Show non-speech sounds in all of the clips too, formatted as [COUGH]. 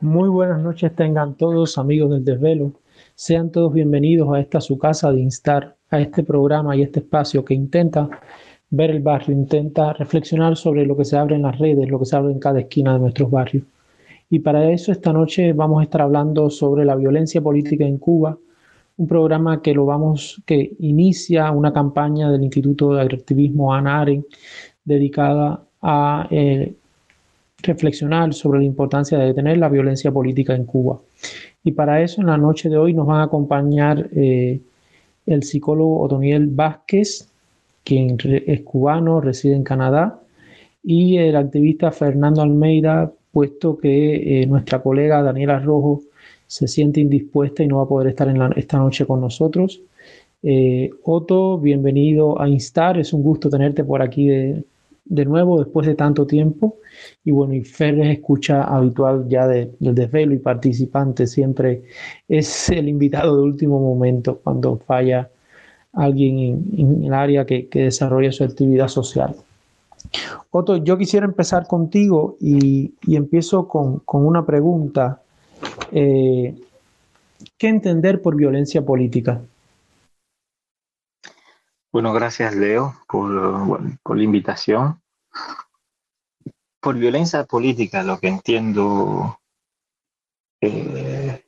Muy buenas noches tengan todos amigos del desvelo. Sean todos bienvenidos a esta su casa de instar, a este programa y este espacio que intenta ver el barrio, intenta reflexionar sobre lo que se abre en las redes, lo que se abre en cada esquina de nuestros barrios. Y para eso esta noche vamos a estar hablando sobre la violencia política en Cuba, un programa que lo vamos que inicia una campaña del Instituto de Activismo Ana dedicada a eh, reflexionar sobre la importancia de detener la violencia política en Cuba. Y para eso en la noche de hoy nos van a acompañar eh, el psicólogo Otoniel Vázquez, quien es cubano, reside en Canadá, y el activista Fernando Almeida, puesto que eh, nuestra colega Daniela Rojo se siente indispuesta y no va a poder estar en esta noche con nosotros. Eh, Otto, bienvenido a Instar, es un gusto tenerte por aquí de, de nuevo después de tanto tiempo. Y bueno, y Fer es escucha habitual ya del desvelo y participante, siempre es el invitado de último momento cuando falla alguien en, el área que, desarrolla su actividad social. Otto, yo quisiera empezar contigo y, empiezo con, una pregunta. Eh, ¿Qué entender por violencia política? Bueno, gracias Leo por, la invitación. Por violencia política, lo que entiendo eh,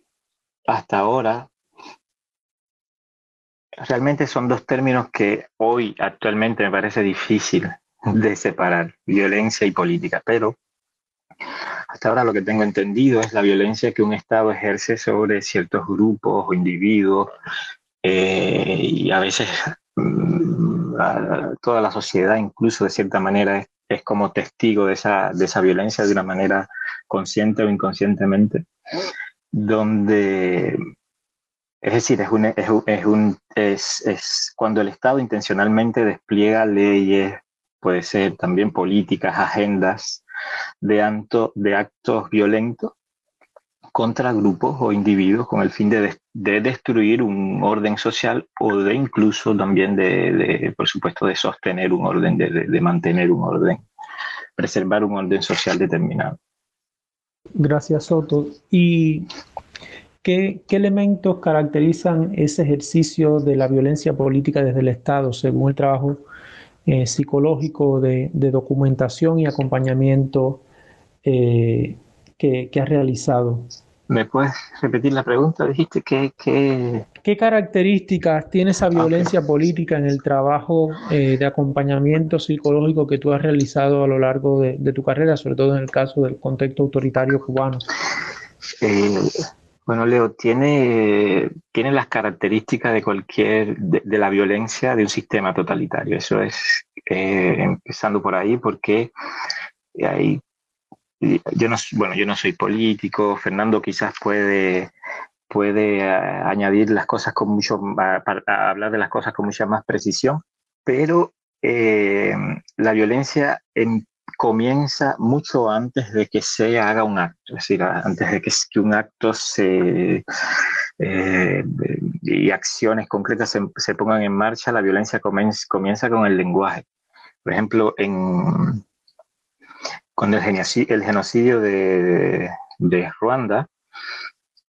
hasta ahora, realmente son dos términos que hoy actualmente me parece difícil de separar, violencia y política, pero hasta ahora lo que tengo entendido es la violencia que un Estado ejerce sobre ciertos grupos o individuos eh, y a veces mm, toda la sociedad incluso de cierta manera es, como testigo de esa, de esa violencia de una manera consciente o inconscientemente, donde es decir, es, un, es, un, es, es, cuando el Estado intencionalmente despliega leyes, puede ser también políticas, agendas de, de actos violentos contra grupos o individuos con el fin de, de, destruir un orden social o de incluso también de, de por supuesto, de sostener un orden, de, mantener un orden, preservar un orden social determinado. Gracias, Soto. Y ¿Qué, elementos caracterizan ese ejercicio de la violencia política desde el Estado, según el trabajo eh, psicológico de, documentación y acompañamiento eh, que, has realizado? ¿Me puedes repetir la pregunta? Dijiste que... ¿Qué características tiene esa violencia política en el trabajo eh, de acompañamiento psicológico que tú has realizado a lo largo de, de, tu carrera, sobre todo en el caso del contexto autoritario cubano? Bueno, Leo, tiene, tiene las características de cualquier, de, la violencia de un sistema totalitario. Eso es eh, empezando por ahí, porque hay, yo no, bueno, yo no soy político, Fernando quizás puede, puede eh, añadir las cosas con mucho, hablar de las cosas con mucha más precisión, pero eh, la violencia en comienza mucho antes de que se haga un acto, es decir, antes de que, un acto se, eh, y acciones concretas se, pongan en marcha, la violencia comienza, con el lenguaje. Por ejemplo, en, con el genocidio, el genocidio de, Ruanda,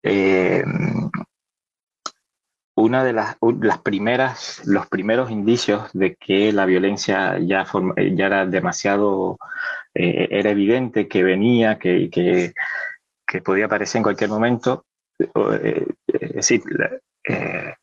eh, una de las, las, primeras, los primeros indicios de que la violencia ya, ya era demasiado, eh, era evidente que venía, que, que, que, podía aparecer en cualquier momento, eh, es decir, eh,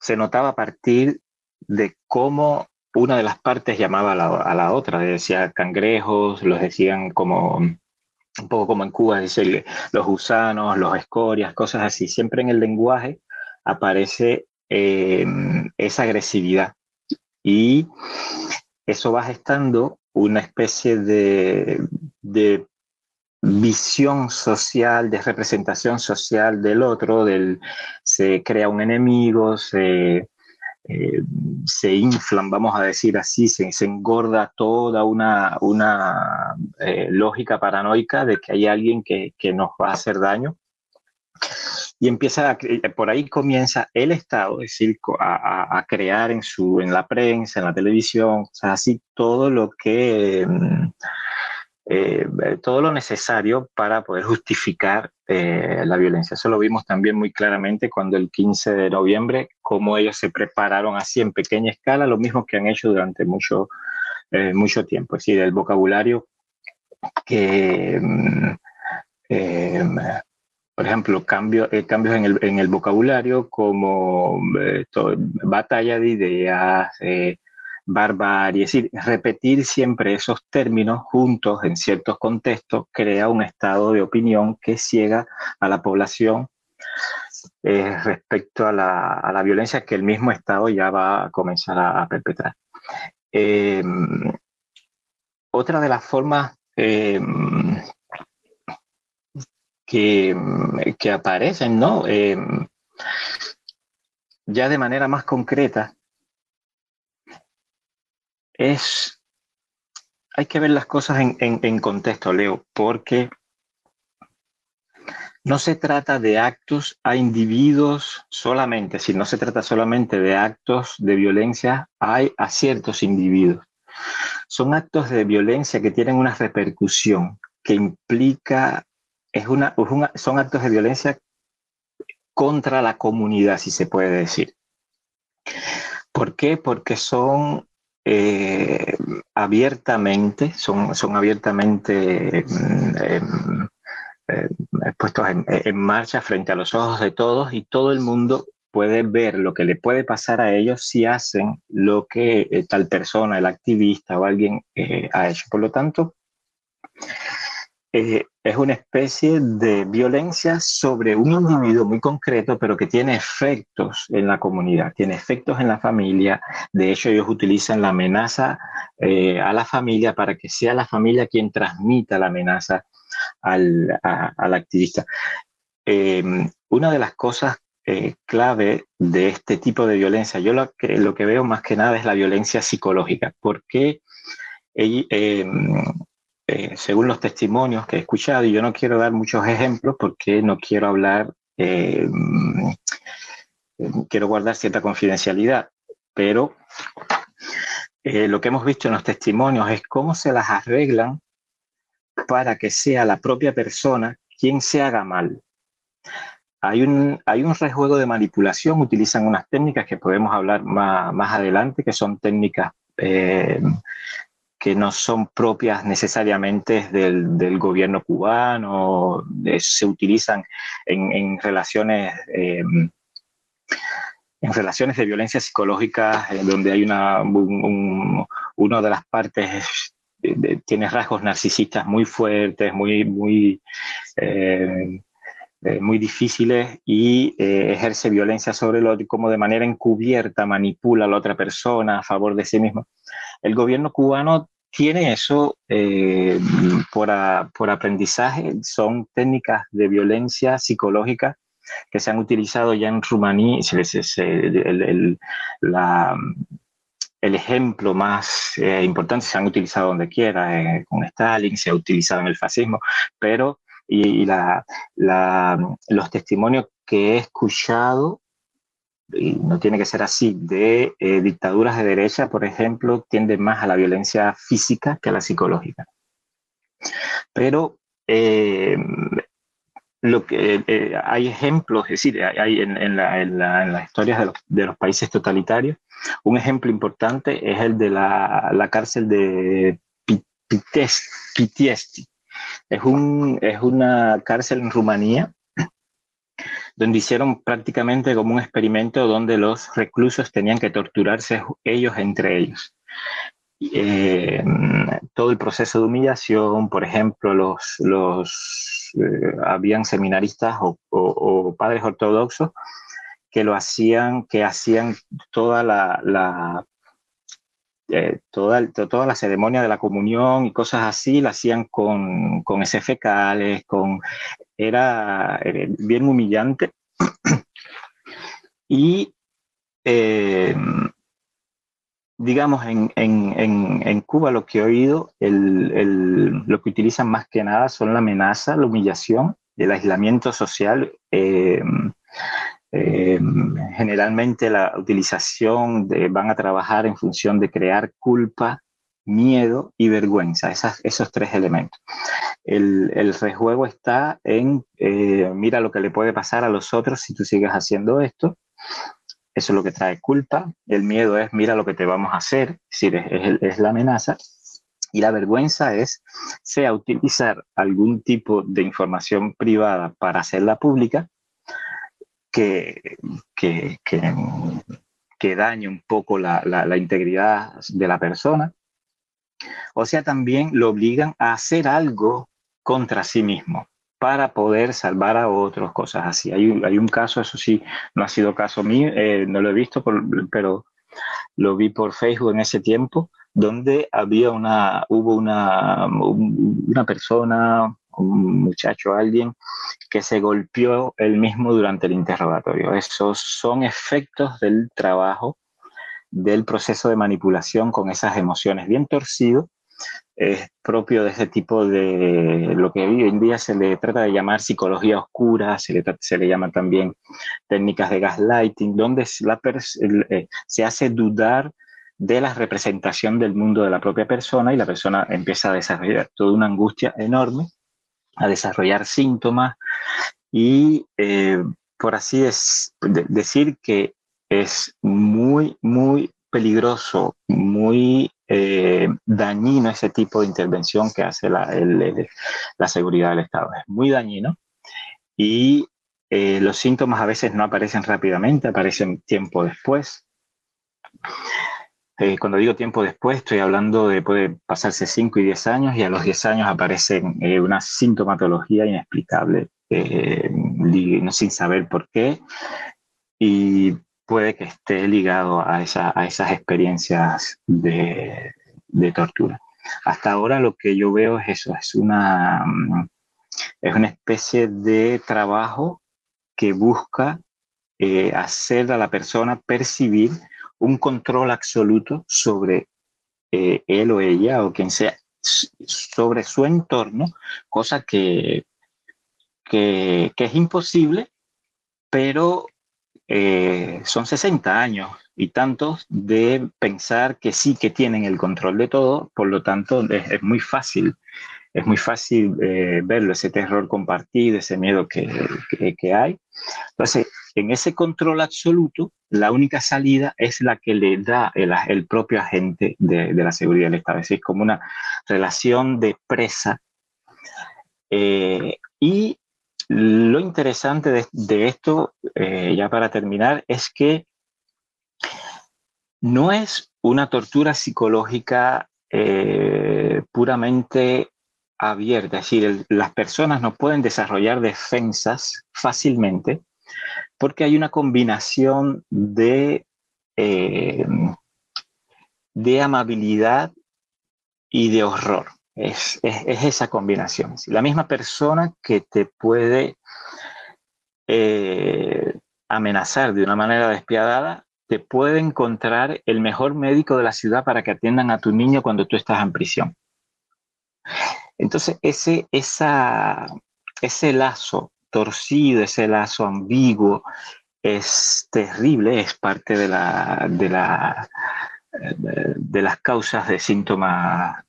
se notaba a partir de cómo una de las partes llamaba a la, otra, decía cangrejos, los decían como un poco como en Cuba, dice los gusanos, los escorias, cosas así, siempre en el lenguaje aparece esa agresividad. Y eso va gestando una especie de, visión social, de representación social del otro, del, se crea un enemigo, se, eh, se inflan, vamos a decir así, se, engorda toda una, una eh, lógica paranoica de que hay alguien que, que, nos va a hacer daño y empieza a, por ahí comienza el Estado, es decir, a, crear en, su, en la prensa, en la televisión, o sea, así todo lo que... Mm, eh, todo lo necesario para poder justificar eh, la violencia. Eso lo vimos también muy claramente cuando el 15 de noviembre, cómo ellos se prepararon así en pequeña escala, lo mismo que han hecho durante mucho, eh, mucho tiempo. Es decir, el vocabulario que, mm, por ejemplo, cambio, cambios en el, en el, vocabulario como batalla de ideas, barbarie, es decir, repetir siempre esos términos juntos en ciertos contextos crea un estado de opinión que ciega a la población eh, respecto a la, violencia que el mismo Estado ya va a comenzar a, perpetrar. Otra de las formas que, aparecen, ¿no? Em, ya de manera más concreta, es, hay que ver las cosas en, contexto, Leo, porque no se trata de actos a individuos solamente, si no se trata solamente de actos de violencia hay a ciertos individuos. Son actos de violencia que tienen una repercusión que implica, es una, son actos de violencia contra la comunidad, si se puede decir. ¿Por qué? Porque son eh, abiertamente, son, son abiertamente mm, em, em, puestos en, marcha frente a los ojos de todos y todo el mundo puede ver lo que le puede pasar a ellos si hacen lo que eh, tal persona, el activista o alguien eh, ha hecho. Por lo tanto, eh, es una especie de violencia sobre un individuo muy concreto, pero que tiene efectos en la comunidad, tiene efectos en la familia. De hecho, ellos utilizan la amenaza eh, a la familia para que sea la familia quien transmita la amenaza al, activista. Em, una de las cosas eh, clave de este tipo de violencia, yo lo que, lo que veo más que nada es la violencia psicológica, porque em, eh, según los testimonios que he escuchado, y yo no quiero dar muchos ejemplos porque no quiero hablar, eh, mm, quiero guardar cierta confidencialidad, pero eh, lo que hemos visto en los testimonios es cómo se las arreglan para que sea la propia persona quien se haga mal. Hay un, hay un rejuego de manipulación, utilizan unas técnicas que podemos hablar más, más adelante, que son técnicas que no son propias necesariamente del, gobierno cubano, se utilizan en, relaciones... Em, en relaciones de violencia psicológica, donde hay una, una de las partes tiene rasgos narcisistas muy fuertes, muy, muy, em, eh, muy difíciles y eh, ejerce violencia sobre el otro como de manera encubierta manipula a la otra persona a favor de sí mismo. El gobierno cubano tiene eso eh, por, aprendizaje, son técnicas de violencia psicológica que se han utilizado ya en Rumanía, el, el, ejemplo más eh, importante se han utilizado donde quiera, eh, con Stalin, se ha utilizado en el fascismo, pero y, los testimonios que he escuchado y no tiene que ser así, de eh, dictaduras de derecha, por ejemplo, tienden más a la violencia física que a la psicológica. Pero eh, lo que, eh, hay ejemplos, es decir, hay en, las historias de los, países totalitarios, un ejemplo importante es el de la, cárcel de Pitiesti. Es, un, es una cárcel en Rumanía donde hicieron prácticamente como un experimento donde los reclusos tenían que torturarse ellos entre ellos. Eh, todo el proceso de humillación, por ejemplo, los, los eh, habían seminaristas o, padres ortodoxos que lo hacían, que hacían toda la, eh, toda, toda la ceremonia de la comunión y cosas así, la hacían con, con ese fecales, con era, bien humillante. y eh, digamos, en, en, en, Cuba lo que he oído, el, el, lo que utilizan más que nada son la amenaza, la humillación el aislamiento social, eh, eh, generalmente la utilización de, van a trabajar en función de crear culpa, miedo y vergüenza, esos tres elementos. El, el rejuego está en, eh, mira lo que le puede pasar a los otros si tú sigues haciendo esto. Eso es lo que trae culpa. El miedo es, mira lo que te vamos a hacer, es decir, es, la amenaza. Y la vergüenza es, sea utilizar algún tipo de información privada para hacerla pública, que, que, que, dañe un poco la, la, integridad de la persona, o sea, también lo obligan a hacer algo contra sí mismo para poder salvar a otros, cosas así. Hay hay un caso, eso sí, no ha sido caso mío, eh, no lo he visto, pero lo vi por Facebook en ese tiempo, donde había una, hubo una, una persona, un muchacho, alguien que se golpeó él mismo durante el interrogatorio. Esos son efectos del trabajo, del proceso de manipulación con esas emociones bien torcido. Es propio de ese tipo de lo que hoy en día se le trata de llamar psicología oscura, se le, se le llama también técnicas de gaslighting, donde la eh, se hace dudar de la representación del mundo de la propia persona y la persona empieza a desarrollar toda una angustia enorme a desarrollar síntomas y, eh, por así decir, que es muy, muy peligroso, muy eh, dañino ese tipo de intervención que hace la, la, seguridad del Estado. Es muy dañino y eh, los síntomas a veces no aparecen rápidamente, aparecen tiempo después. Eh, cuando digo tiempo después, estoy hablando de puede pasarse 5 y 10 años y a los 10 años aparecen eh, una sintomatología inexplicable, eh, sin saber por qué, y puede que esté ligado a, a esas experiencias de, de, tortura. Hasta ahora lo que yo veo es eso, es una, es una especie de trabajo que busca hacer a la persona percibir un control absoluto sobre eh, él o ella o quien sea, sobre su entorno, cosa que, que, es imposible, pero eh, son 60 años y tantos de pensar que sí que tienen el control de todo, por lo tanto es, muy fácil, es muy fácil eh, verlo, ese terror compartido, ese miedo que, que, que hay. Entonces, en ese control absoluto, la única salida es la que le da el, propio agente de, la seguridad del Estado. Es decir, como una relación de presa. Eh, y lo interesante de, esto, eh, ya para terminar, es que no es una tortura psicológica eh, puramente abierta, es decir, las personas no pueden desarrollar defensas fácilmente porque hay una combinación de, eh, de amabilidad y de horror. Es, esa combinación. La misma persona que te puede eh, amenazar de una manera despiadada, te puede encontrar el mejor médico de la ciudad para que atiendan a tu niño cuando tú estás en prisión. Entonces, ese, ese lazo torcido, ese lazo ambiguo, es terrible, es parte de, la, de, la, de las causas de síntomas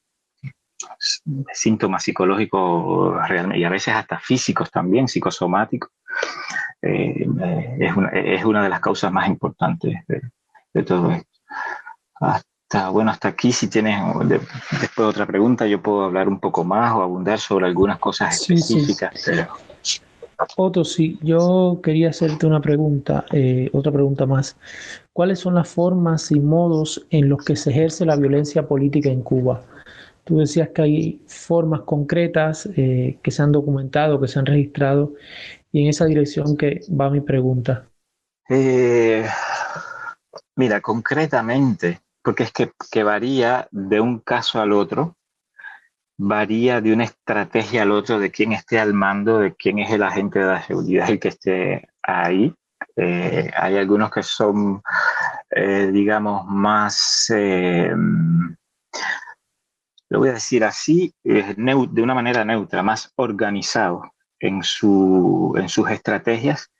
síntomas psicológicos y a veces hasta físicos también, psicosomáticos, eh, es, una, es, una, de las causas más importantes de, todo esto. Hasta, bueno, hasta aquí si tienes después otra pregunta, yo puedo hablar un poco más o abundar sobre algunas cosas específicas. Otto, sí, yo quería hacerte una pregunta, eh, otra pregunta más. ¿Cuáles son las formas y modos en los que se ejerce la violencia política en Cuba? Tú decías que hay formas concretas eh, que se han documentado, que se han registrado, y en esa dirección que va mi pregunta. Eh, mira, concretamente, porque es que varía de un caso al otro, varía de una estrategia al otro de quién esté al mando, de quién es el agente de la seguridad el que esté ahí. Eh, hay algunos que son, digamos, más, lo voy a decir así, de una manera neutra, más organizados. en, su, en sus estrategias,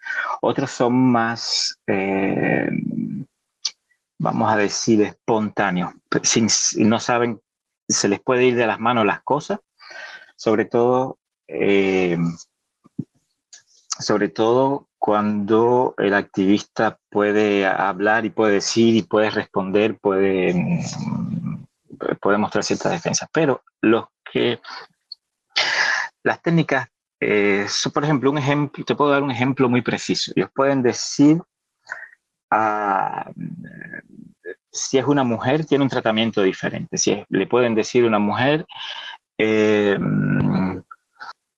otros son más, eh, vamos a decir, espontáneos, sin, no saben, se les puede ir de las manos las cosas, sobre todo, eh, sobre todo cuando el activista puede hablar y puede decir y puede responder, puede, puede mostrar ciertas defensas. Pero los que las técnicas, eh, por ejemplo, un ejemplo, te puedo dar un ejemplo muy preciso. Ellos pueden decir, ah, si es una mujer, tiene un tratamiento diferente. Si le pueden decir a una mujer, eh,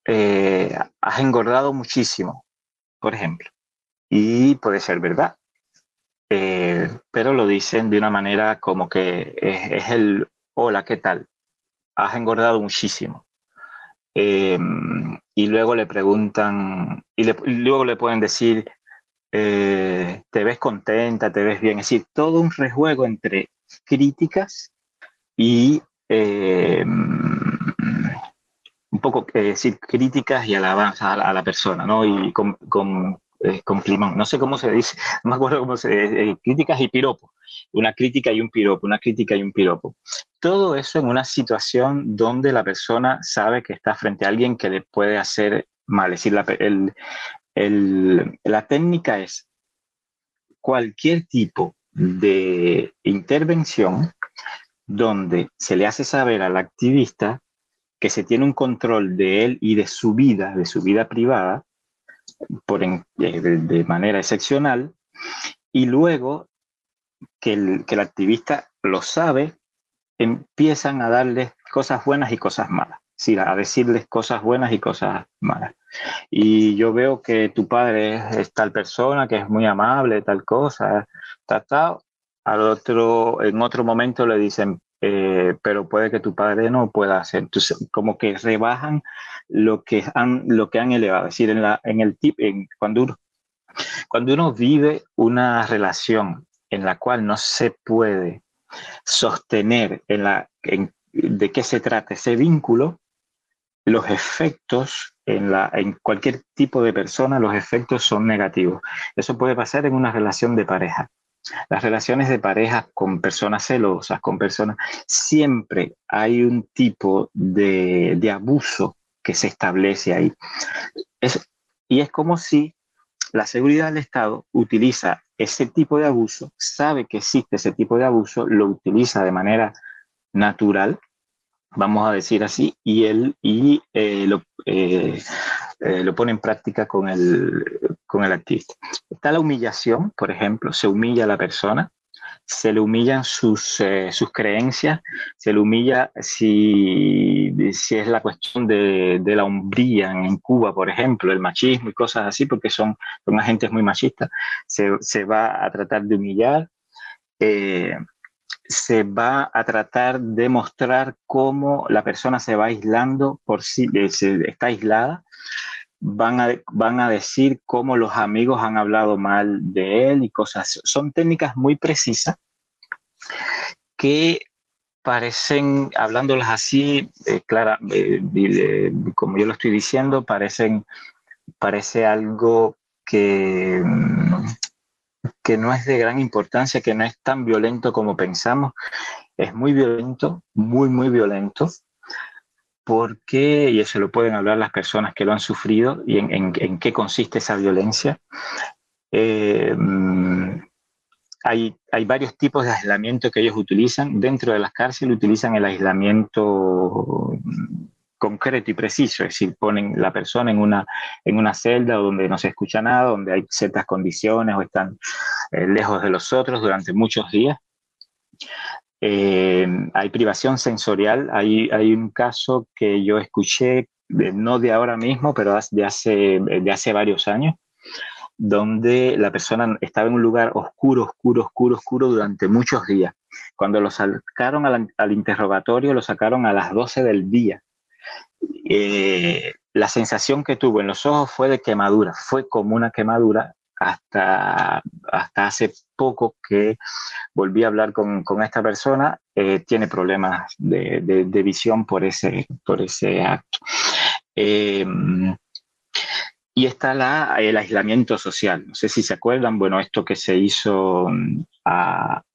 eh, has engordado muchísimo, por ejemplo. Y puede ser verdad. pero lo dicen de una manera como que es el, hola, ¿qué tal? Has engordado muchísimo. Em, y luego le preguntan, y, luego le pueden decir, eh, te ves contenta, te ves bien. Es decir, todo un rejuego entre críticas y em, un poco, es decir, críticas y alabanzas a, la persona, ¿no? Y con, eh, no sé cómo se dice, [LAUGHS] no me acuerdo cómo se dice, eh, críticas y piropos una crítica y un piropo, una crítica y un piropo. Todo eso en una situación donde la persona sabe que está frente a alguien que le puede hacer mal. Es decir, la, la técnica es cualquier tipo de intervención donde se le hace saber al activista que se tiene un control de él y de su vida, de su vida privada, por de, de, manera excepcional, y luego que el, activista lo sabe, empiezan a darles cosas buenas y cosas malas. Sí, a decirles cosas buenas y cosas malas. Y yo veo que tu padre es, tal persona, que es muy amable, tal cosa, tal, Al otro, en otro momento le dicen, eh, pero puede que tu padre no pueda hacer. Entonces, como que rebajan lo que han, lo que han elevado. Es decir, en, la, en el tip, en, cuando, uno, cuando uno vive una relación en la cual no se puede sostener en la, de qué se trata ese vínculo, los efectos en, la, en cualquier tipo de persona, los efectos son negativos. Eso puede pasar en una relación de pareja. Las relaciones de pareja con personas celosas, con personas, siempre hay un tipo de, de abuso que se establece ahí. y es como si la seguridad del Estado utiliza ese tipo de abuso, sabe que existe ese tipo de abuso, lo utiliza de manera natural, vamos a decir así, y él y, eh, lo, eh, eh, lo, pone en práctica con el, con el activista. Está la humillación, por ejemplo, se humilla a la persona, se le humillan sus, eh, sus creencias, se le humilla si, si es la cuestión de, de, la hombría en Cuba, por ejemplo, el machismo y cosas así, porque son, son agentes muy machistas, se, se va a tratar de humillar. Eh, se va a tratar de mostrar cómo la persona se va aislando por sí, está aislada, van a, van a decir cómo los amigos han hablado mal de él y cosas. Son técnicas muy precisas que parecen, hablándolas así, eh, clara, eh, como yo lo estoy diciendo, parecen, parece algo que, mm, que no es de gran importancia, que no es tan violento como pensamos. Es muy violento, muy, muy violento, porque, y eso lo pueden hablar las personas que lo han sufrido y en, qué consiste esa violencia. Eh, hay, hay, varios tipos de aislamiento que ellos utilizan. Dentro de las cárceles utilizan el aislamiento concreto y preciso, es decir, ponen la persona en una, en una celda donde no se escucha nada, donde hay ciertas condiciones o están eh, lejos de los otros durante muchos días. Eh, hay privación sensorial. Hay, un caso que yo escuché, no de ahora mismo, pero de hace, de hace varios años, donde la persona estaba en un lugar oscuro, oscuro, oscuro, oscuro durante muchos días. Cuando lo sacaron al, interrogatorio, lo sacaron a las 12 del día. Eh, la sensación que tuvo en los ojos fue de quemadura, fue como una quemadura hasta, hasta hace poco que volví a hablar con, con esta persona, eh, tiene problemas de, de, visión por ese, por ese acto. Eh, y está la, el aislamiento social. No sé si se acuerdan, bueno, esto que se hizo mm,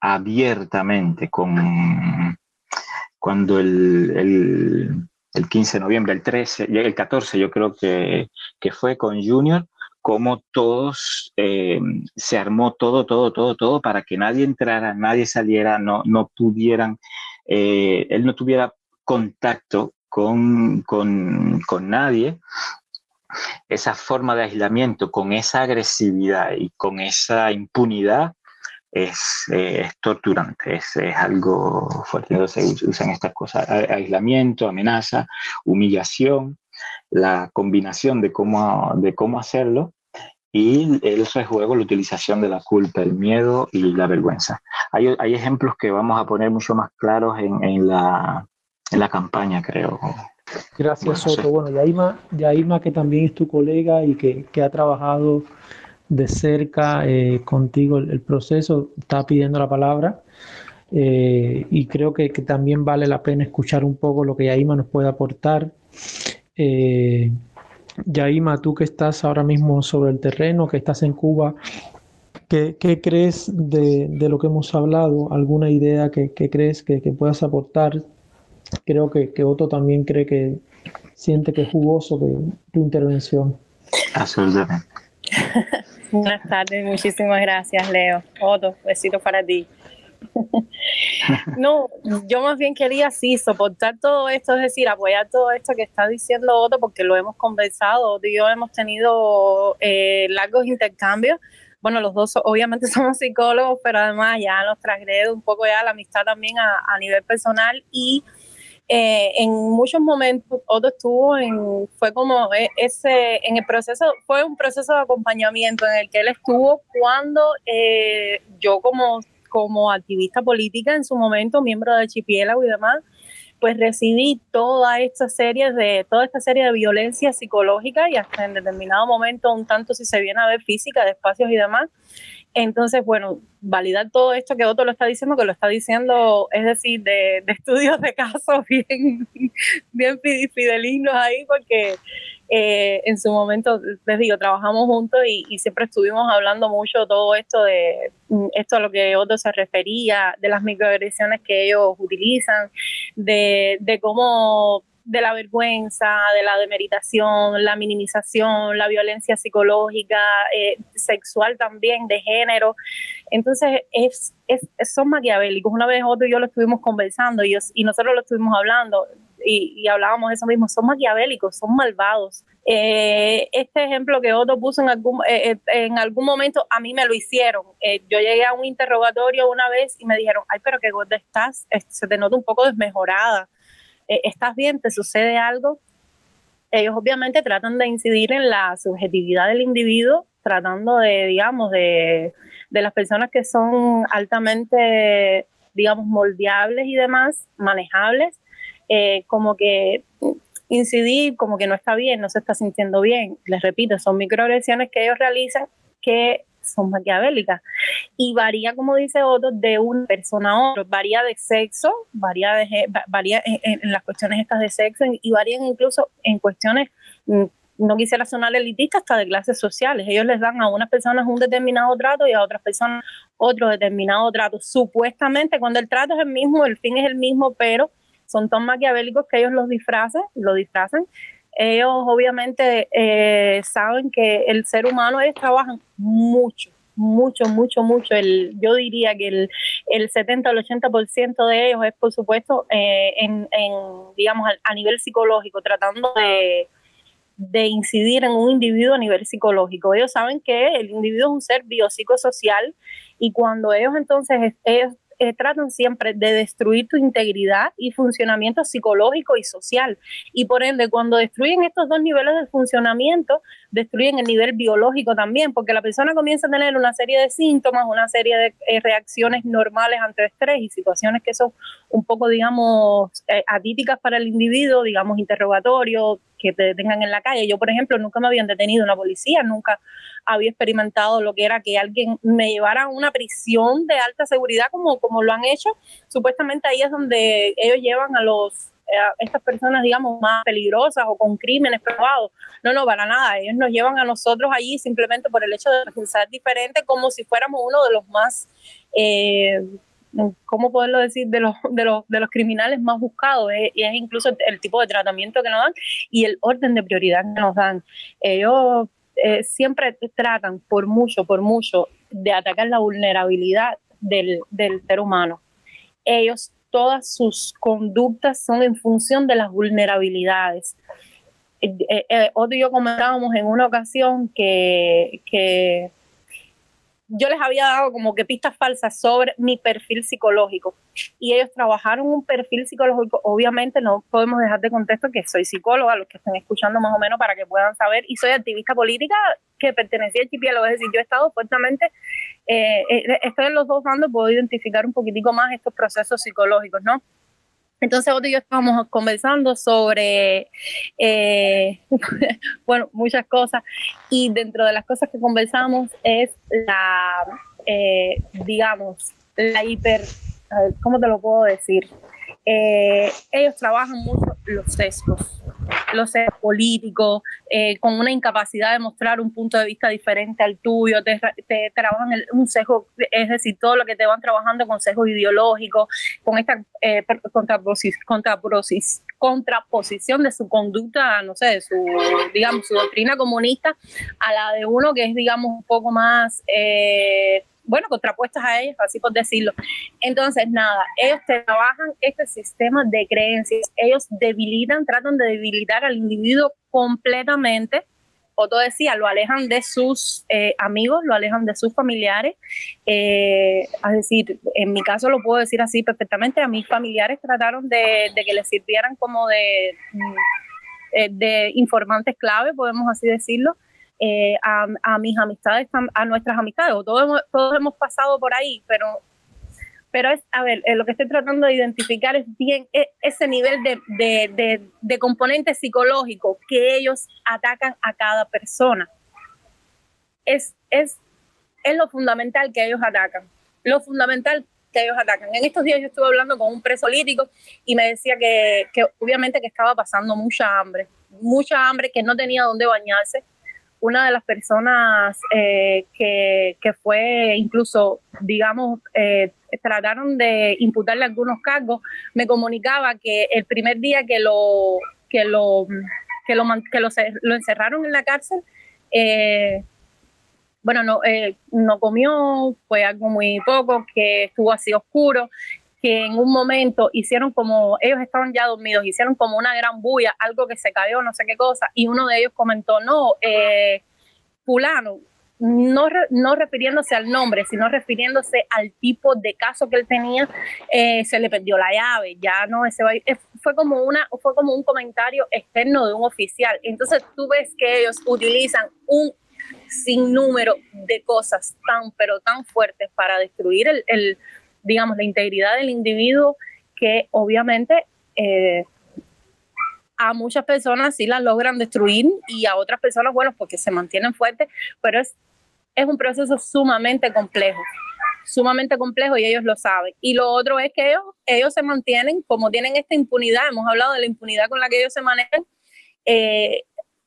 abiertamente con cuando el, el, 15 de noviembre, el 13, el 14 yo creo que, que fue con Junior, como todos eh, se armó todo, todo, todo, todo para que nadie entrara, nadie saliera, no, no pudieran, eh, él no tuviera contacto con, con, con nadie esa forma de aislamiento, con esa agresividad y con esa impunidad, es, eh, torturante, es, algo fuerte. Entonces usan estas cosas, aislamiento, amenaza, humillación, la combinación de cómo, de cómo hacerlo y el rejuego, la utilización de la culpa, el miedo y la vergüenza. Hay, hay ejemplos que vamos a poner mucho más claros en, en, la, en la campaña, creo. Gracias, Soto. Bueno, Yaima, Yaima, que también es tu colega y que, que ha trabajado de cerca eh, contigo el, proceso, está pidiendo la palabra. Eh, y creo que, que, también vale la pena escuchar un poco lo que Yaima nos puede aportar. Eh, Yaima, tú que estás ahora mismo sobre el terreno, que estás en Cuba, ¿qué, qué crees de, de, lo que hemos hablado? ¿Alguna idea que, que crees que, puedas aportar? Creo que, que Otto también cree que siente que es jugoso tu intervención. Absolutamente. [LAUGHS] Buenas tardes, muchísimas gracias, Leo. Otto, besito para ti. [LAUGHS] no, yo más bien quería sí soportar todo esto, es decir, apoyar todo esto que está diciendo Otto, porque lo hemos conversado, Otto y yo hemos tenido eh, largos intercambios. Bueno, los dos obviamente [LAUGHS] somos psicólogos, pero además ya nos transgrede un poco ya la amistad también a, a nivel personal y eh, en muchos momentos Otto estuvo en, fue como e, ese, en el proceso, fue un proceso de acompañamiento en el que él estuvo cuando eh, yo como, como activista política en su momento, miembro de Archipiélago y demás, pues recibí toda esta serie de toda esta serie de violencia psicológica y hasta en determinado momento un tanto si se viene a ver física de espacios y demás entonces, bueno, validar todo esto que Otto lo está diciendo, que lo está diciendo, es decir, de, estudios de casos [LAUGHS] bien, bien fidelinos ahí, porque eh, en su momento, les digo, trabajamos juntos y, siempre estuvimos hablando mucho todo esto de mm, esto a lo que Otto se refería, de las microagresiones que ellos utilizan, de, de cómo de la vergüenza, de la demeritación, la minimización, la violencia psicológica, eh, sexual también, de género. Entonces, es, es, son maquiavélicos. Una vez Otto y yo lo estuvimos conversando y, y nosotros lo estuvimos hablando y, y, hablábamos eso mismo, son maquiavélicos, son malvados. Eh, este ejemplo que Otto puso en algún, eh, en algún momento, a mí me lo hicieron. yo llegué a un interrogatorio una vez y me dijeron, ay, pero qué gorda estás, se te nota un poco desmejorada. Eh, ¿estás bien? ¿Te sucede algo? Ellos obviamente tratan de incidir en la subjetividad del individuo, tratando de, digamos, de, las personas que son altamente, digamos, moldeables y demás, manejables, eh, como que incidir como que no está bien, no se está sintiendo bien. Les repito, son microagresiones que ellos realizan que son maquiavélicas. Y varía, como dice Otto, de una persona a otra. Varía de sexo, varía, de, varía en, las cuestiones estas de sexo y varían incluso en cuestiones, mm, no quisiera sonar elitista, hasta de clases sociales. Ellos les dan a unas personas un determinado trato y a otras personas otro determinado trato. Supuestamente, cuando el trato es el mismo, el fin es el mismo, pero son tan maquiavélicos que ellos los disfrazan, lo disfrazan ellos obviamente eh, saben que el ser humano, ellos trabajan mucho, mucho, mucho, mucho. El, yo diría que el, el 70 al 80% de ellos es, por supuesto, eh, en, digamos, a, nivel psicológico, tratando de, de incidir en un individuo a nivel psicológico. Ellos saben que el individuo es un ser biopsicosocial y cuando ellos entonces ellos eh, tratan siempre de destruir tu integridad y funcionamiento psicológico y social. Y por ende, cuando destruyen estos dos niveles de funcionamiento, destruyen el nivel biológico también, porque la persona comienza a tener una serie de síntomas, una serie de eh, reacciones normales ante estrés y situaciones que son un poco, digamos, eh, atípicas para el individuo, digamos, interrogatorio, que te detengan en la calle. Yo, por ejemplo, nunca me habían detenido una policía, nunca había experimentado lo que era que alguien me llevara a una prisión de alta seguridad como, como lo han hecho. Supuestamente ahí es donde ellos llevan a los estas personas, digamos, más peligrosas o con crímenes probados. No, no, para nada. Ellos nos llevan a nosotros allí simplemente por el hecho de pensar diferente, como si fuéramos uno de los más, eh, ¿cómo poderlo decir? De los, de los, de los criminales más buscados. y es incluso el tipo de tratamiento que nos dan y el orden de prioridad que nos dan. Ellos eh, siempre tratan por mucho, por mucho, de atacar la vulnerabilidad del, del ser humano. Ellos todas sus conductas son en función de las vulnerabilidades. Eh, eh, eh y yo comentábamos en una ocasión que, que yo les había dado como que pistas falsas sobre mi perfil psicológico y ellos trabajaron un perfil psicológico. Obviamente no podemos dejar de contexto que soy psicóloga, los que estén escuchando más o menos para que puedan saber, y soy activista política que pertenecía al chipielo, es decir, yo he estado fuertemente, eh, eh, estoy en los dos bandos, puedo identificar un poquitico más estos procesos psicológicos, ¿no? Entonces, otro y yo estábamos conversando sobre, eh, [LAUGHS] bueno, muchas cosas. Y dentro de las cosas que conversamos es la, eh, digamos, la hiper, ¿cómo te lo puedo decir? Eh, ellos trabajan mucho los sesgos los políticos, eh, con una incapacidad de mostrar un punto de vista diferente al tuyo, te, trabajan un sesgo, es decir, todo lo que te van trabajando con sesgos ideológicos, con esta eh, contraposición de su conducta, no sé, de su, digamos, su doctrina comunista a la de uno que es, digamos, un poco más... Eh, bueno, contrapuestas a ellos, así por decirlo. Entonces, nada, ellos trabajan este sistema de creencias, ellos debilitan, tratan de debilitar al individuo completamente. Otto decía, lo alejan de sus eh, amigos, lo alejan de sus familiares. Eh, es decir, en mi caso lo puedo decir así perfectamente, a mis familiares trataron de, que les sirvieran como de, mm, eh, de informantes clave, podemos así decirlo. Eh, a, mis amistades, a nuestras amistades, o todos hemos, todos hemos pasado por ahí, pero, pero es, a ver, eh, lo que estoy tratando de identificar es bien e, ese nivel de, componente psicológico que ellos atacan a cada persona. Es, es, es lo fundamental que ellos atacan, lo fundamental que ellos atacan. En estos días yo estuve hablando con un preso político y me decía que, que obviamente que estaba pasando mucha hambre, mucha hambre, que no tenía dónde bañarse, una de las personas eh, que, fue incluso, digamos, eh, trataron de imputarle algunos cargos, me comunicaba que el primer día que lo, que lo, que lo, que lo, encerraron en la cárcel, eh, bueno, no, no comió, fue algo muy poco, que estuvo así oscuro, que en un momento hicieron como, ellos estaban ya dormidos, hicieron como una gran bulla, algo que se cayó, no sé qué cosa, y uno de ellos comentó, no, eh, fulano, no, no refiriéndose al nombre, sino refiriéndose al tipo de caso que él tenía, eh, se le perdió la llave, ya no, ese fue como una, fue como un comentario externo de un oficial. Entonces tú ves que ellos utilizan un sinnúmero de cosas tan, pero tan fuertes para destruir el digamos, la integridad del individuo que obviamente eh, a muchas personas sí la logran destruir y a otras personas, bueno, porque se mantienen fuertes, pero es, es un proceso sumamente complejo, sumamente complejo y ellos lo saben. Y lo otro es que ellos, ellos se mantienen, como tienen esta impunidad, hemos hablado de la impunidad con la que ellos se manejan, eh,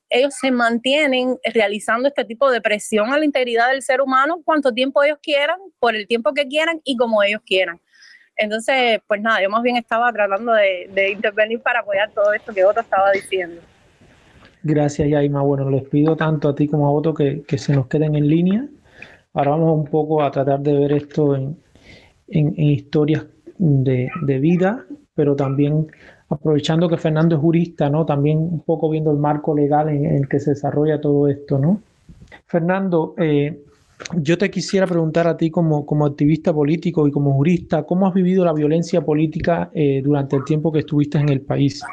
ellos se mantienen realizando este tipo de presión a la integridad del ser humano cuanto tiempo ellos quieran, por el tiempo que quieran y como ellos quieran. Entonces, pues nada, yo más bien estaba tratando de, intervenir para apoyar todo esto que Otto estaba diciendo. Gracias, Yaima. Bueno, les pido tanto a ti como a Otto que, se nos queden en línea. Ahora vamos un poco a tratar de ver esto en, historias de, de vida, pero también aprovechando que Fernando es jurista, ¿no? También un poco viendo el marco legal en, el que se desarrolla todo esto, ¿no? Fernando, eh, yo te quisiera preguntar a ti como, como, activista político y como jurista, ¿cómo has vivido la violencia política eh, durante el tiempo que estuviste en el país?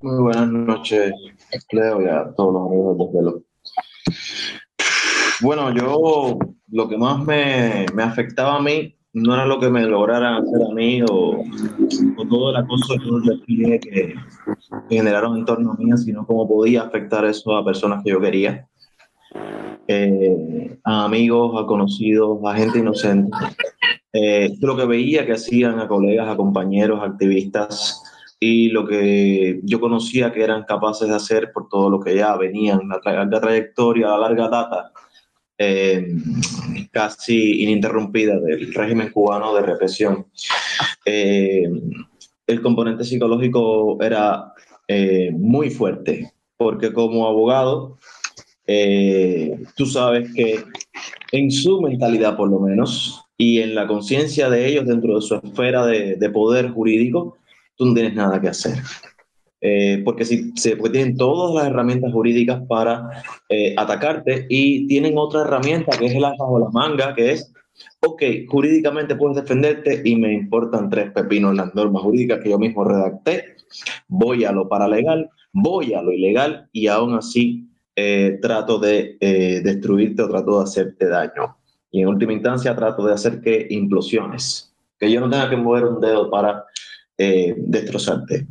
Muy buenas noches, Leo, y a todos los amigos de Velo. Bueno, yo lo que más me, me afectaba a mí no era lo que me lograran hacer a mí o, todo el acoso que, generaron en torno a mí, sino cómo podía afectar eso a personas que yo quería, eh, a amigos, a conocidos, a gente inocente. eh, lo que veía que hacían a colegas, a compañeros, activistas y lo que yo conocía que eran capaces de hacer por todo lo que ya venían, la trayectoria, la larga data, eh, casi ininterrumpida del régimen cubano de represión. Eh, el componente psicológico era muy fuerte, porque como abogado, tú sabes que en su mentalidad por lo menos, y en la conciencia de ellos dentro de su esfera de, de, poder jurídico, tú no tienes nada que hacer. Eh, porque, si, porque tienen todas las herramientas jurídicas para eh, atacarte y tienen otra herramienta que es el as bajo la manga, que es, ok, jurídicamente puedes defenderte y me importan tres pepinos las normas jurídicas que yo mismo redacté, voy a lo paralegal, voy a lo ilegal y aún así eh, trato de destruirte o trato de hacerte daño y en última instancia trato de hacer que implosiones, que yo no tenga que mover un dedo para eh, destrozarte.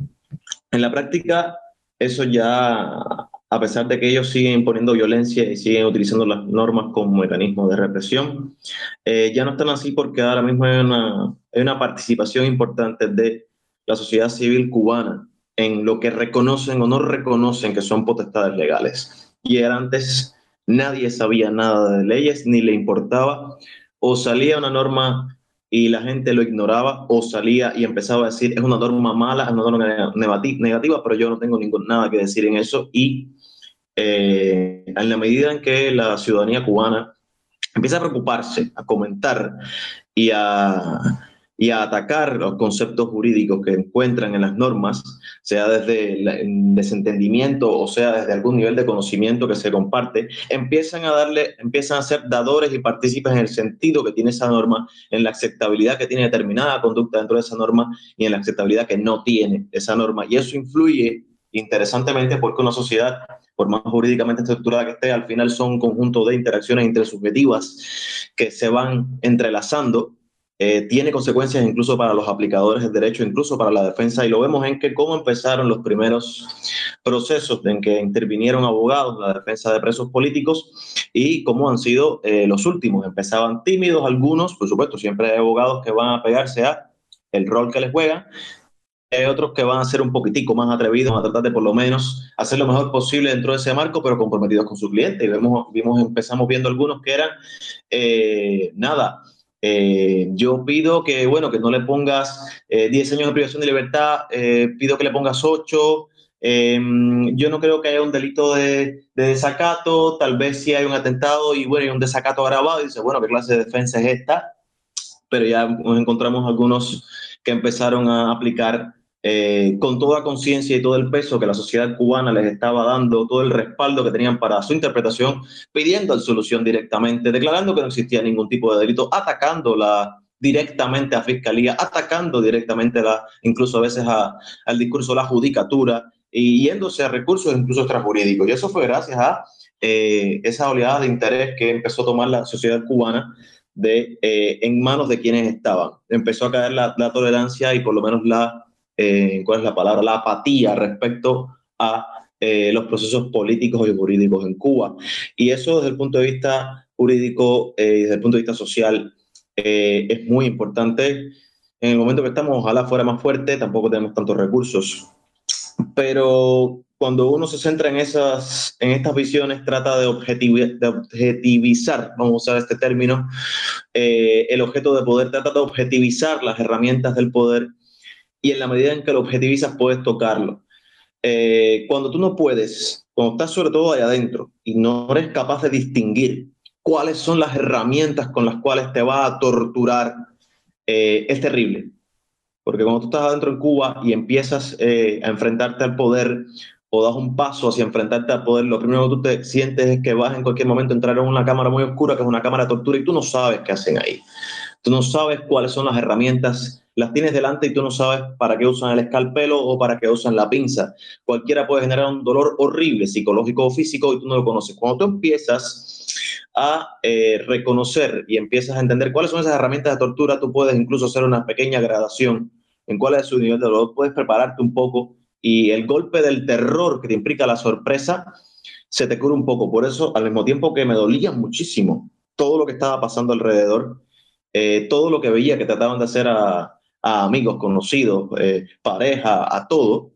En la práctica, eso ya, a pesar de que ellos siguen imponiendo violencia y siguen utilizando las normas como mecanismo de represión, eh, ya no están así porque ahora mismo hay una, participación importante de la sociedad civil cubana en lo que reconocen o no reconocen que son potestades legales. Y era antes nadie sabía nada de leyes ni le importaba, o salía una norma y la gente lo ignoraba, o salía y empezaba a decir, es una norma mala, es una norma negativa, pero yo no tengo ningún, nada que decir en eso. Y eh, en la medida en que la ciudadanía cubana empieza a preocuparse, a comentar y a y a atacar los conceptos jurídicos que encuentran en las normas, sea desde el desentendimiento o sea desde algún nivel de conocimiento que se comparte, empiezan a darle, empiezan a ser dadores y partícipes en el sentido que tiene esa norma, en la aceptabilidad que tiene determinada conducta dentro de esa norma y en la aceptabilidad que no tiene esa norma. Y eso influye interesantemente porque una sociedad, por más jurídicamente estructurada que esté, al final son un conjunto de interacciones intersubjetivas que se van entrelazando eh, tiene consecuencias incluso para los aplicadores del derecho, incluso para la defensa, y lo vemos en que cómo empezaron los primeros procesos en que intervinieron abogados en la defensa de presos políticos y cómo han sido eh, los últimos. Empezaban tímidos algunos, por supuesto, siempre hay abogados que van a pegarse a el rol que les juega, hay otros que van a ser un poquitico más atrevidos a tratar de por lo menos hacer lo mejor posible dentro de ese marco, pero comprometidos con su cliente. Y vemos, vimos, empezamos viendo algunos que eran, eh, nada, eh, yo pido que, bueno, que no le pongas 10 eh, años de privación de libertad, eh, pido que le pongas 8. Em, yo no creo que haya un delito de, desacato, tal vez sí hay un atentado y bueno, hay un desacato agravado y dice, bueno, ¿qué clase de defensa es esta? Pero ya nos encontramos algunos que empezaron a aplicar eh, con toda conciencia y todo el peso que la sociedad cubana les estaba dando, todo el respaldo que tenían para su interpretación, pidiendo solución directamente, declarando que no existía ningún tipo de delito, atacándola directamente a fiscalía, atacando directamente la, incluso a veces al discurso de la judicatura y yéndose a recursos incluso extrajurídicos. Y eso fue gracias a eh, esa oleada de interés que empezó a tomar la sociedad cubana de, eh, en manos de quienes estaban. Empezó a caer la, la tolerancia y por lo menos la eh, ¿cuál es la palabra? La apatía respecto a eh, los procesos políticos y jurídicos en Cuba. Y eso desde el punto de vista jurídico y eh, desde el punto de vista social es muy importante. En el momento que estamos, ojalá fuera más fuerte, tampoco tenemos tantos recursos. Pero cuando uno se centra en, esas, en estas visiones, trata de, de objetivizar, vamos a usar este término, el objeto de poder, trata de objetivizar las herramientas del poder y en la medida en que lo objetivizas puedes tocarlo. Eh, cuando tú no puedes, cuando estás sobre todo ahí adentro y no eres capaz de distinguir cuáles son las herramientas con las cuales te va a torturar, eh, es terrible. Porque cuando tú estás adentro en Cuba y empiezas eh, a enfrentarte al poder o das un paso hacia enfrentarte al poder, lo primero que tú te sientes es que vas en cualquier momento a entrar en una cámara muy oscura, que es una cámara de tortura, y tú no sabes qué hacen ahí. Tú no sabes cuáles son las herramientas las tienes delante y tú no sabes para qué usan el escalpelo o para qué usan la pinza. Cualquiera puede generar un dolor horrible, psicológico o físico, y tú no lo conoces. Cuando tú empiezas a eh, reconocer y empiezas a entender cuáles son esas herramientas de tortura, tú puedes incluso hacer una pequeña gradación en cuál es su nivel de dolor, puedes prepararte un poco y el golpe del terror que te implica la sorpresa se te cura un poco. Por eso, al mismo tiempo que me dolía muchísimo todo lo que estaba pasando alrededor, eh, todo lo que veía que trataban de hacer a, amigos, conocidos, eh, pareja, a todo,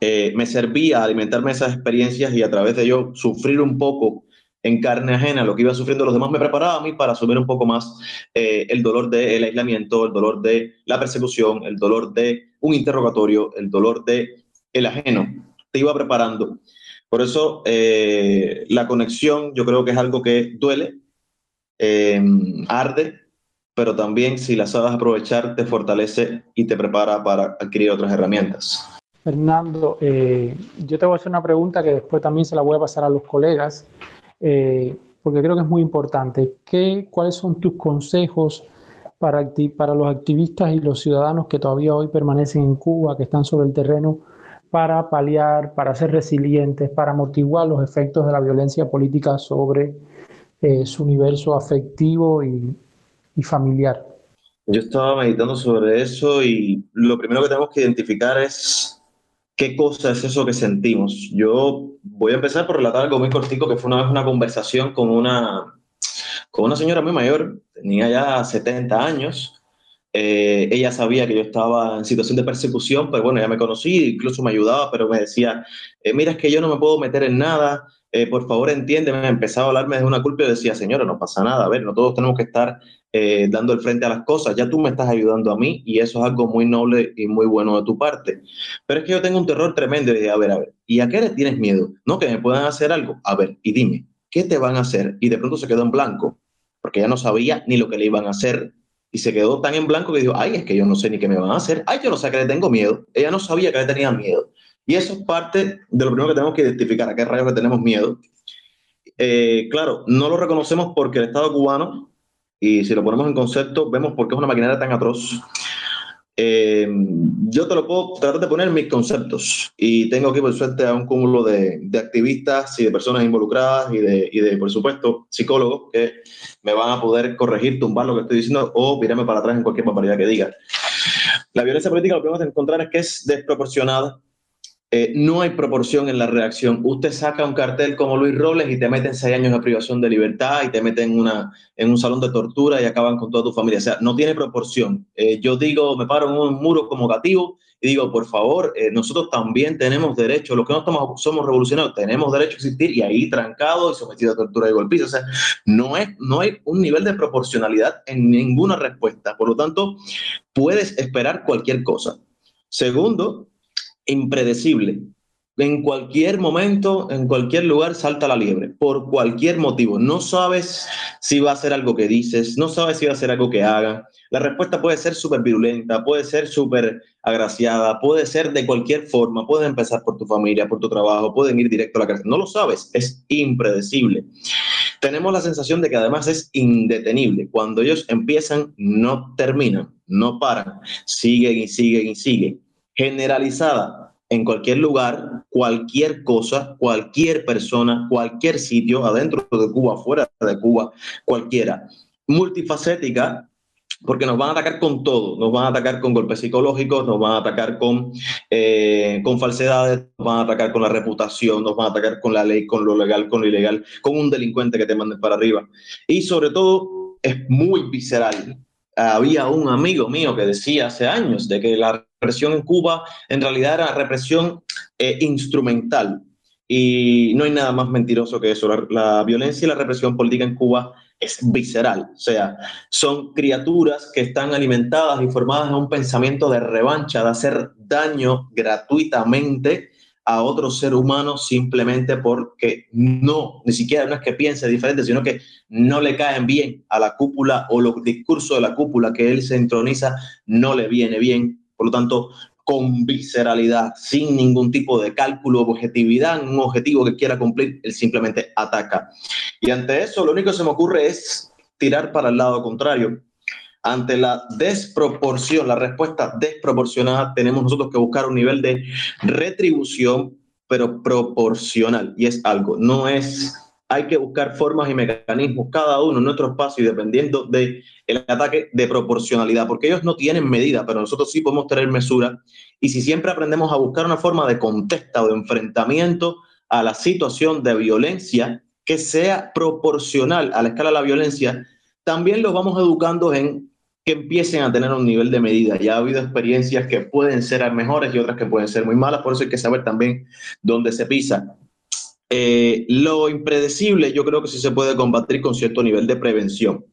eh, me servía alimentarme esas experiencias y a través de ello sufrir un poco en carne ajena lo que iba sufriendo los demás, me preparaba a mí para asumir un poco más el dolor del aislamiento, el dolor de la persecución, el dolor de un interrogatorio, el dolor de el ajeno. Te iba preparando. Por eso la conexión yo creo que es algo que duele, arde, pero también si la sabes aprovechar te fortalece y te prepara para adquirir otras herramientas. Fernando, eh, yo te voy a hacer una pregunta que después también se la voy a pasar a los colegas, eh, porque creo que es muy importante. ¿Qué, ¿Cuáles son tus consejos para, para los activistas y los ciudadanos que todavía hoy permanecen en Cuba, que están sobre el terreno, para paliar, para ser resilientes, para amortiguar los efectos de la violencia política sobre eh, su universo afectivo y, familiar. Yo estaba meditando sobre eso y lo primero que tenemos que identificar es qué cosa es eso que sentimos. Yo voy a empezar por relatar algo muy cortico que fue una vez una conversación con una, con una señora muy mayor, tenía ya 70 años. Eh, ella sabía que yo estaba en situación de persecución, pero bueno, ya me conocí, incluso me ayudaba, pero me decía, eh, mira, es que yo no me puedo meter en nada, eh, por favor entiéndeme, empezaba a hablarme de una culpa y decía, señora, no pasa nada, a ver, no todos tenemos que estar eh, dando el frente a las cosas, ya tú me estás ayudando a mí y eso es algo muy noble y muy bueno de tu parte. Pero es que yo tengo un terror tremendo y dije, a ver, a ver, ¿y a qué le tienes miedo? No, que me puedan hacer algo. A ver, y dime, ¿qué te van a hacer? Y de pronto se quedó en blanco, porque ya no sabía ni lo que le iban a hacer. Y se quedó tan en blanco que dijo, ay, es que yo no sé ni qué me van a hacer. Ay, yo no sé que le tengo miedo. Ella no sabía que le tenía miedo. Y eso es parte de lo primero que tenemos que identificar, a qué rayos le tenemos miedo. Eh, claro, no lo reconocemos porque el Estado cubano y si lo ponemos en concepto, vemos por qué es una maquinaria tan atroz. Eh, yo te lo puedo tratar de poner mis conceptos y tengo aquí por suerte a un cúmulo de, de activistas y de personas involucradas y de, y de, por supuesto, psicólogos que me van a poder corregir, tumbar lo que estoy diciendo o mirarme para atrás en cualquier barbaridad que diga. La violencia política lo que vamos a encontrar es que es desproporcionada, eh, no hay proporción en la reacción. Usted saca un cartel como Luis Robles y te meten seis años de privación de libertad y te meten en, una, en un salón de tortura y acaban con toda tu familia. O sea, no tiene proporción. Eh, yo digo, me paro en un muro como gativo y digo, por favor, eh, nosotros también tenemos derecho, los que no estamos, somos revolucionarios, tenemos derecho a existir y ahí trancado y sometido a tortura y golpiza. O sea, no, es, no hay un nivel de proporcionalidad en ninguna respuesta. Por lo tanto, puedes esperar cualquier cosa. Segundo, impredecible. En cualquier momento, en cualquier lugar, salta la liebre, por cualquier motivo. No sabes si va a ser algo que dices, no sabes si va a ser algo que haga. La respuesta puede ser súper virulenta, puede ser súper agraciada, puede ser de cualquier forma, puede empezar por tu familia, por tu trabajo, pueden ir directo a la cárcel. No lo sabes, es impredecible. Tenemos la sensación de que además es indetenible. Cuando ellos empiezan, no terminan, no paran, siguen y siguen y siguen generalizada en cualquier lugar, cualquier cosa, cualquier persona, cualquier sitio, adentro de Cuba, fuera de Cuba, cualquiera. Multifacética, porque nos van a atacar con todo, nos van a atacar con golpes psicológicos, nos van a atacar con, eh, con falsedades, nos van a atacar con la reputación, nos van a atacar con la ley, con lo legal, con lo ilegal, con un delincuente que te manden para arriba. Y sobre todo es muy visceral. Había un amigo mío que decía hace años de que la represión en Cuba en realidad era represión eh, instrumental. Y no hay nada más mentiroso que eso. La, violencia y la represión política en Cuba es visceral. O sea, son criaturas que están alimentadas y formadas en un pensamiento de revancha, de hacer daño gratuitamente a otro ser humano simplemente porque no, ni siquiera no es que piense diferente, sino que no le caen bien a la cúpula o los discursos de la cúpula que él se entroniza, no le viene bien por lo tanto, con visceralidad, sin ningún tipo de cálculo objetividad, un objetivo que quiera cumplir, él simplemente ataca. Y ante eso, lo único que se me ocurre es tirar para el lado contrario. Ante la desproporción, la respuesta desproporcionada, tenemos nosotros que buscar un nivel de retribución, pero proporcional. Y es algo, no es hay que buscar formas y mecanismos, cada uno en nuestro espacio y dependiendo del el ataque de proporcionalidad, porque ellos no tienen medida, pero nosotros sí podemos tener mesura. Y si siempre aprendemos a buscar una forma de contesta o de enfrentamiento a la situación de violencia que sea proporcional a la escala de la violencia, también los vamos educando en que empiecen a tener un nivel de medida. Ya ha habido experiencias que pueden ser mejores y otras que pueden ser muy malas, por eso hay que saber también dónde se pisa. Eh, lo impredecible yo creo que sí se puede combatir con cierto nivel de prevención.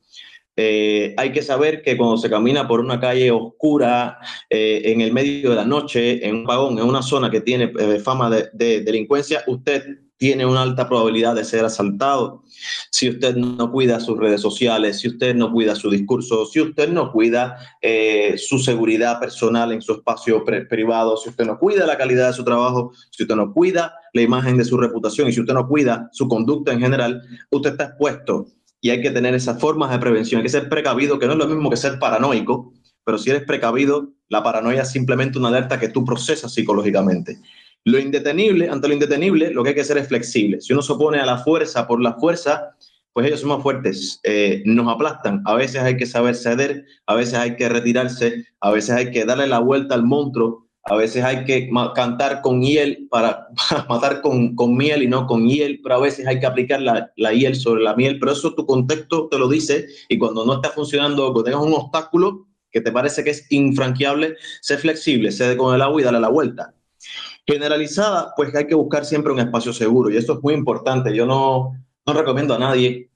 Eh, hay que saber que cuando se camina por una calle oscura, eh, en el medio de la noche, en un vagón, en una zona que tiene fama de delincuencia, usted tiene una alta probabilidad de ser asaltado. Si usted no cuida sus redes sociales, si usted no cuida su discurso, si usted no cuida eh, su seguridad personal en su espacio privado, si usted no cuida la calidad de su trabajo, si usted no cuida la imagen de su reputación y si usted no cuida su conducta en general, usted está expuesto y hay que tener esas formas de prevención. Hay que ser precavido, que no es lo mismo que ser paranoico, pero si eres precavido, la paranoia es simplemente una alerta que tú procesas psicológicamente. Lo indetenible, ante lo indetenible, lo que hay que hacer es flexible. Si uno se opone a la fuerza por la fuerza, pues ellos son más fuertes, eh, nos aplastan. A veces hay que saber ceder, a veces hay que retirarse, a veces hay que darle la vuelta al monstruo, a veces hay que cantar con hiel para, [LAUGHS] matar con, con, miel y no con hiel, pero a veces hay que aplicar la, la, hiel sobre la miel, pero eso tu contexto te lo dice y cuando no está funcionando, cuando tengas un obstáculo que te parece que es infranqueable, sé flexible, cede con el agua y dale la vuelta. Generalizada, pues hay que buscar siempre un espacio seguro y esto es muy importante. Yo no, no recomiendo a nadie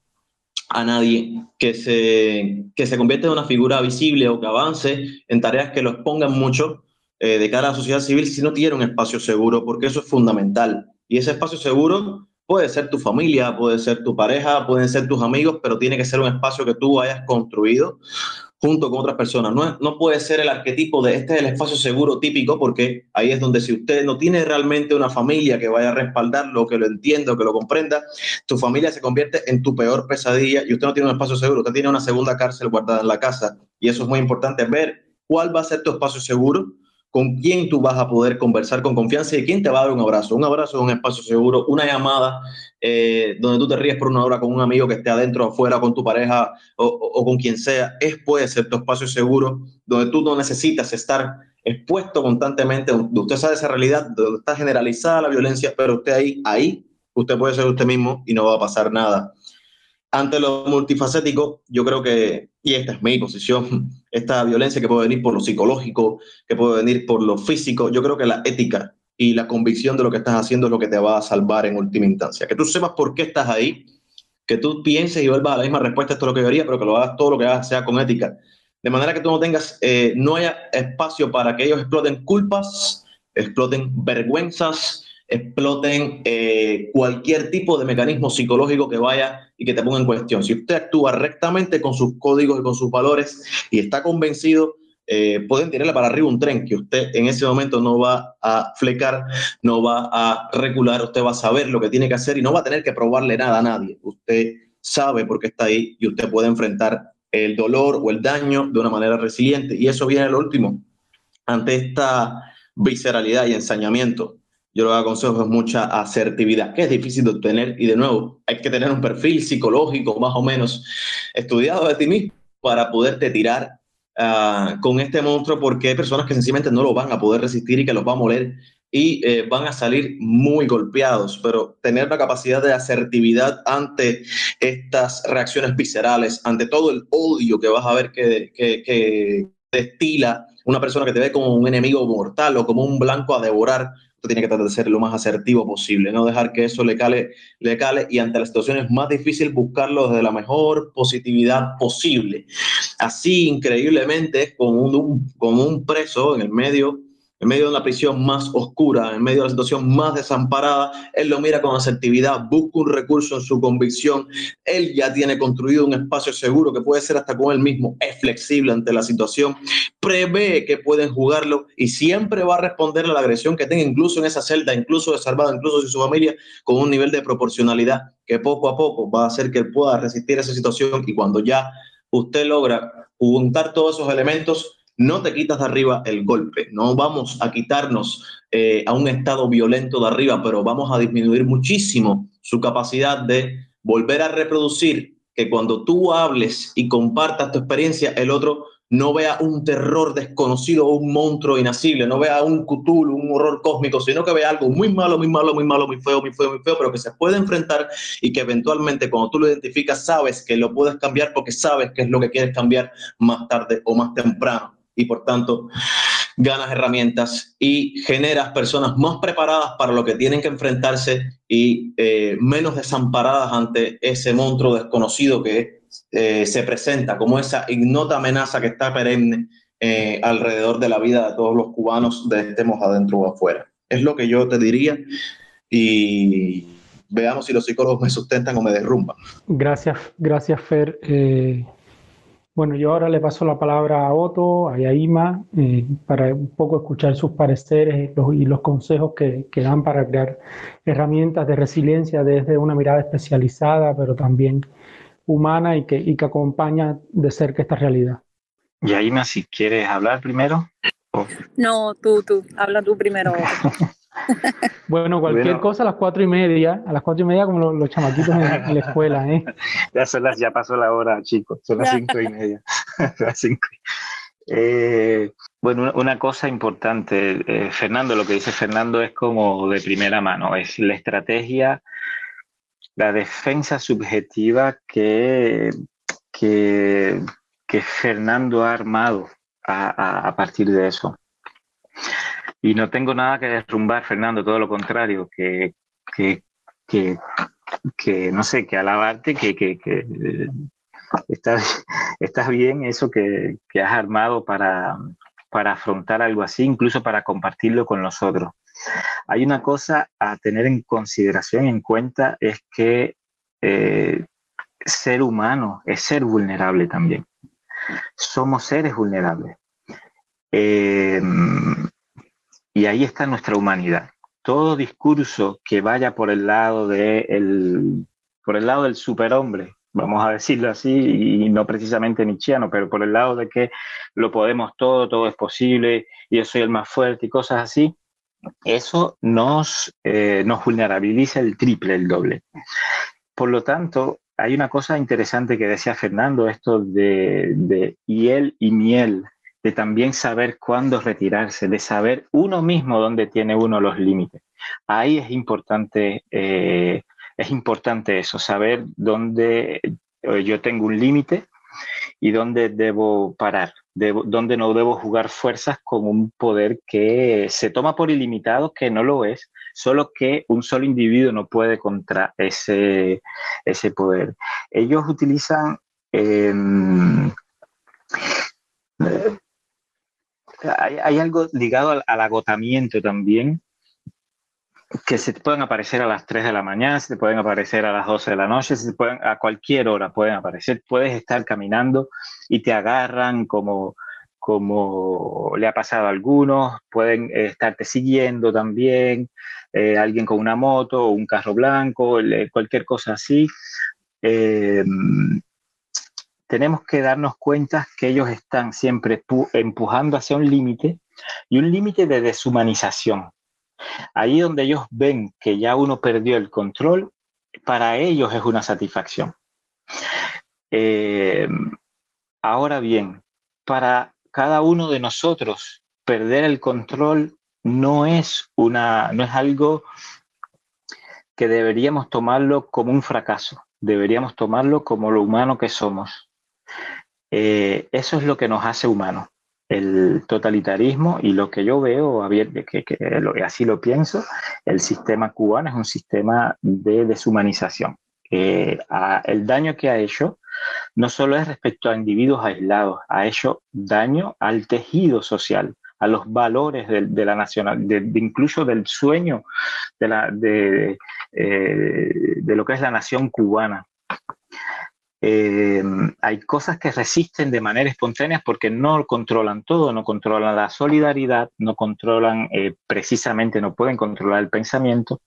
a nadie que se, que se convierta en una figura visible o que avance en tareas que lo expongan mucho eh, de cara a la sociedad civil si no tiene un espacio seguro, porque eso es fundamental. Y ese espacio seguro puede ser tu familia, puede ser tu pareja, pueden ser tus amigos, pero tiene que ser un espacio que tú hayas construido junto con otras personas. No, no puede ser el arquetipo de este es el espacio seguro típico, porque ahí es donde si usted no tiene realmente una familia que vaya a respaldarlo, que lo entienda, que lo comprenda, tu familia se convierte en tu peor pesadilla y usted no tiene un espacio seguro, usted tiene una segunda cárcel guardada en la casa. Y eso es muy importante, ver cuál va a ser tu espacio seguro, con quién tú vas a poder conversar con confianza y quién te va a dar un abrazo. Un abrazo es un espacio seguro, una llamada eh, donde tú te ríes por una hora con un amigo que esté adentro, afuera, con tu pareja o, con quien sea, es puede ser tu espacio seguro, donde tú no necesitas estar expuesto constantemente, usted sabe esa realidad, donde está generalizada la violencia, pero usted ahí, ahí, usted puede ser usted mismo y no va a pasar nada. Ante lo multifacético, yo creo que, y esta es mi posición, esta violencia que puede venir por lo psicológico, que puede venir por lo físico, yo creo que la ética y la convicción de lo que estás haciendo es lo que te va a salvar en última instancia. Que tú sepas por qué estás ahí, que tú pienses y vuelvas a la misma respuesta, esto es lo que yo haría, pero que lo hagas todo lo que hagas sea con ética. De manera que tú no tengas, eh, no haya espacio para que ellos exploten culpas, exploten vergüenzas, exploten eh, cualquier tipo de mecanismo psicológico que vaya y que te ponga en cuestión. Si usted actúa rectamente con sus códigos y con sus valores y está convencido, eh, pueden tirarle para arriba un tren que usted en ese momento no va a flecar, no va a recular, usted va a saber lo que tiene que hacer y no va a tener que probarle nada a nadie. Usted sabe por qué está ahí y usted puede enfrentar el dolor o el daño de una manera resiliente. Y eso viene al último, ante esta visceralidad y ensañamiento yo lo que aconsejo es mucha asertividad, que es difícil de obtener. Y de nuevo hay que tener un perfil psicológico más o menos estudiado de ti mismo para poderte tirar uh, con este monstruo porque hay personas que sencillamente no lo van a poder resistir y que los va a moler y eh, van a salir muy golpeados, pero tener la capacidad de asertividad ante estas reacciones viscerales, ante todo el odio que vas a ver que, que, que destila una persona que te ve como un enemigo mortal o como un blanco a devorar, tiene que tratar de ser lo más asertivo posible, no dejar que eso le cale, le y ante la situación es más difícil buscarlo desde la mejor positividad posible. Así, increíblemente, con un, con un preso en el medio en medio de la prisión más oscura, en medio de la situación más desamparada, él lo mira con asertividad, busca un recurso en su convicción, él ya tiene construido un espacio seguro que puede ser hasta con él mismo, es flexible ante la situación, prevé que pueden jugarlo y siempre va a responder a la agresión que tenga, incluso en esa celda, incluso desarmado, incluso sin su familia, con un nivel de proporcionalidad que poco a poco va a hacer que él pueda resistir esa situación y cuando ya usted logra juntar todos esos elementos, no te quitas de arriba el golpe, no vamos a quitarnos eh, a un estado violento de arriba, pero vamos a disminuir muchísimo su capacidad de volver a reproducir que cuando tú hables y compartas tu experiencia, el otro no vea un terror desconocido o un monstruo inacible, no vea un Cthulhu, un horror cósmico, sino que vea algo muy malo, muy malo, muy malo, muy feo, muy feo, muy feo, pero que se puede enfrentar y que eventualmente cuando tú lo identificas sabes que lo puedes cambiar porque sabes que es lo que quieres cambiar más tarde o más temprano y por tanto ganas herramientas y generas personas más preparadas para lo que tienen que enfrentarse y eh, menos desamparadas ante ese monstruo desconocido que eh, se presenta como esa ignota amenaza que está perenne eh, alrededor de la vida de todos los cubanos, de estemos adentro o afuera. Es lo que yo te diría y veamos si los psicólogos me sustentan o me derrumban. Gracias, gracias Fer. Eh, bueno, yo ahora le paso la palabra a Otto, a Yaima, para un poco escuchar sus pareceres y los consejos que, que, dan para crear herramientas de resiliencia desde una mirada especializada, pero también humana y que, y que acompaña de cerca esta realidad. Yaima, si quieres hablar primero. No, tú, tú, habla tú primero. [LAUGHS] bueno, cualquier cosa a las cuatro y media, a las cuatro y media como los, chamaquitos en, la escuela, ¿eh? [LAUGHS] Ya, son las, ya pasó la hora, chicos, son las cinco y media. [LAUGHS] Eh, bueno, una cosa importante, eh, Fernando, lo que dice Fernando es como de primera mano, es la estrategia la defensa subjetiva que, que, Fernando ha armado a, partir de eso. Y no tengo nada que derrumbar, Fernando, todo lo contrario, que, que, que, no sé, que alabarte, que, que, que estás, [LAUGHS] estás bien eso que, que has armado para, para afrontar algo así, incluso para compartirlo con los otros. Hay una cosa a tener en consideración, en cuenta, es que eh, ser humano es ser vulnerable también. Somos seres vulnerables. Eh, y ahí está nuestra humanidad. Todo discurso que vaya por el lado de por el lado del superhombre, vamos a decirlo así, y no precisamente nietzscheano, pero por el lado de que lo podemos todo, todo es posible, yo soy el más fuerte y cosas así, eso nos, eh, nos vulnerabiliza el triple, el doble. Por lo tanto, hay una cosa interesante que decía Fernando, esto de, de hiel y miel, de también saber cuándo retirarse, de saber uno mismo dónde tiene uno los límites. Ahí es importante, eh, es importante eso, saber dónde eh, yo tengo un límite y dónde debo parar donde no debo jugar fuerzas con un poder que se toma por ilimitado, que no lo es, solo que un solo individuo no puede contra ese, ese poder. Ellos utilizan... Eh, hay, algo ligado al agotamiento también, que se te pueden aparecer a las 3 de la mañana, se te pueden aparecer a las 12 de la noche, se pueden, a cualquier hora pueden aparecer. Puedes estar caminando y te agarran como, como le ha pasado a algunos, pueden estarte siguiendo también, eh, alguien con una moto o un carro blanco, cualquier cosa así. Eh, tenemos que darnos cuenta que ellos están siempre empujando hacia un límite y un límite de deshumanización Ahí donde ellos ven que ya uno perdió el control, para ellos es una satisfacción. Eh, ahora bien, para cada uno de nosotros, perder el control no es, una, no es algo que deberíamos tomarlo como un fracaso, deberíamos tomarlo como lo humano que somos. Eh, eso es lo que nos hace humanos el totalitarismo y lo que yo veo, que, así lo pienso, el sistema cubano es un sistema de deshumanización. el daño que ha hecho no solo es respecto a individuos aislados, ha hecho daño al tejido social, a los valores de, la nacional, incluso del sueño eh, de lo que es la nación cubana. Eh, hay cosas que resisten de manera espontánea porque no controlan todo, no controlan la solidaridad, no controlan eh, precisamente, no pueden controlar el pensamiento.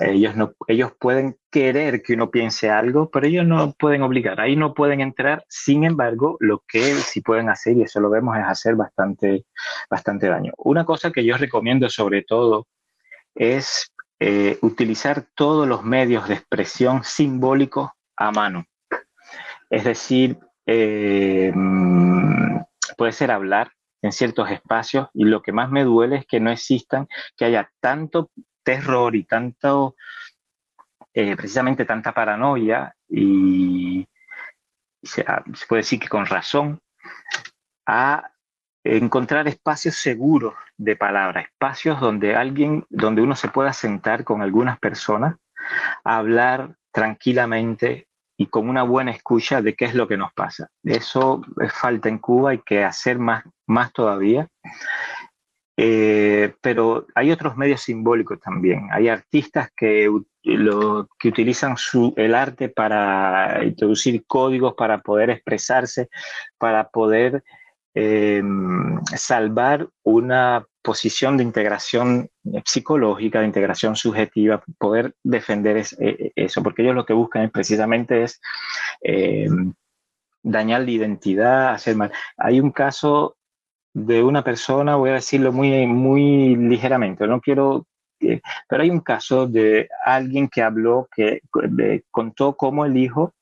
Ellos, no, ellos pueden querer que uno piense algo, pero ellos no pueden obligar, ahí no pueden entrar. Sin embargo, lo que sí pueden hacer, y eso lo vemos, es hacer bastante, bastante daño. Una cosa que yo recomiendo sobre todo es eh, utilizar todos los medios de expresión simbólicos a mano es decir, eh, puede ser hablar en ciertos espacios y lo que más me duele es que no existan, que haya tanto terror y tanto, eh, precisamente tanta paranoia y, se, se, puede decir que con razón, a encontrar espacios seguros de palabra, espacios donde alguien, donde uno se pueda sentar con algunas personas, a hablar tranquilamente y con una buena escucha de qué es lo que nos pasa. Eso es falta en Cuba, hay que hacer más, más todavía. Eh, pero hay otros medios simbólicos también. Hay artistas que, lo, que utilizan su, el arte para introducir códigos, para poder expresarse, para poder eh, salvar una posición de integración psicológica, de integración subjetiva, poder defender e, eso, porque ellos lo que buscan precisamente es eh, dañar la identidad, hacer mal. Hay un caso de una persona, voy a decirlo muy, muy ligeramente, no quiero, eh, pero hay un caso de alguien que habló, que contó cómo el hijo,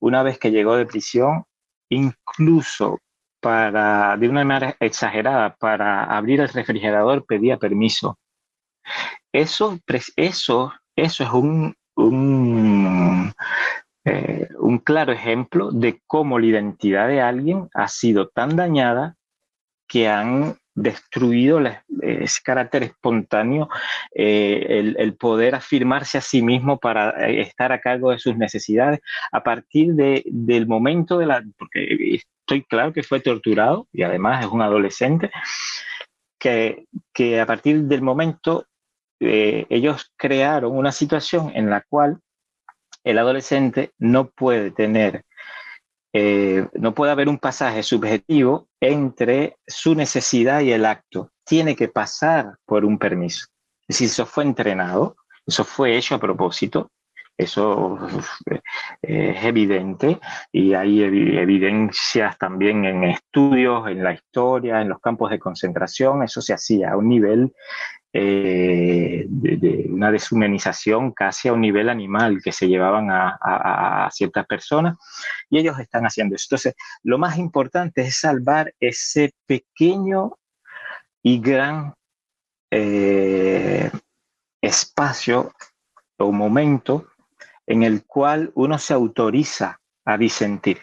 una vez que llegó de prisión, incluso para, de una manera exagerada, para abrir el refrigerador pedía permiso. Eso, eso, eso es un, un, eh, un claro ejemplo de cómo la identidad de alguien ha sido tan dañada que han destruido ese carácter espontáneo, eh, el, poder afirmarse a sí mismo para eh, estar a cargo de sus necesidades. A partir de, del momento de la, porque estoy claro que fue torturado y además es un adolescente, que, que a partir del momento eh, ellos crearon una situación en la cual el adolescente no puede tener eh, no puede haber un pasaje subjetivo entre su necesidad y el acto. Tiene que pasar por un permiso. Es decir, eso fue entrenado, eso fue hecho a propósito, eso eh, es evidente y hay evidencias también en estudios, en la historia, en los campos de concentración, eso se hacía a un nivel eh, de, una deshumanización casi a un nivel animal que se llevaban a, ciertas personas y ellos están haciendo eso. Entonces, lo más importante es salvar ese pequeño y gran eh, espacio o momento en el cual uno se autoriza a disentir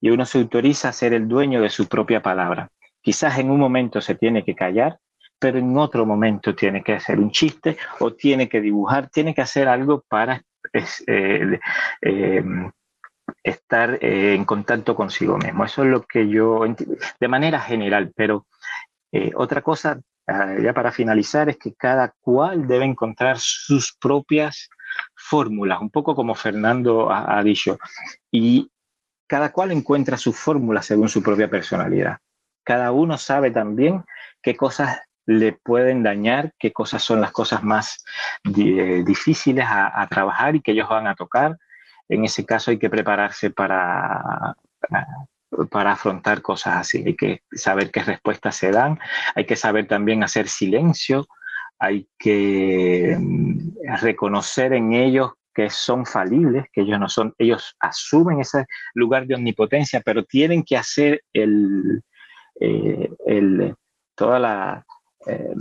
y uno se autoriza a ser el dueño de su propia palabra. Quizás en un momento se tiene que callar, pero en otro momento tiene que hacer un chiste o tiene que dibujar, tiene que hacer algo para eh, eh, estar eh, en contacto consigo mismo. Eso es lo que yo, de manera general, pero otra cosa, ah, ya para finalizar, es que cada cual debe encontrar sus propias fórmulas, un poco como Fernando ha, dicho, y cada cual encuentra su fórmula según su propia personalidad. Cada uno sabe también qué cosas le pueden dañar, qué cosas son las cosas más eh, difíciles a, trabajar y que ellos van a tocar. En ese caso hay que prepararse para, para, afrontar cosas así. Hay que saber qué respuestas se dan, hay que saber también hacer silencio, hay que mm, reconocer en ellos que son falibles, que ellos no son, ellos asumen ese lugar de omnipotencia, pero tienen que hacer el, eh, el toda la, eh,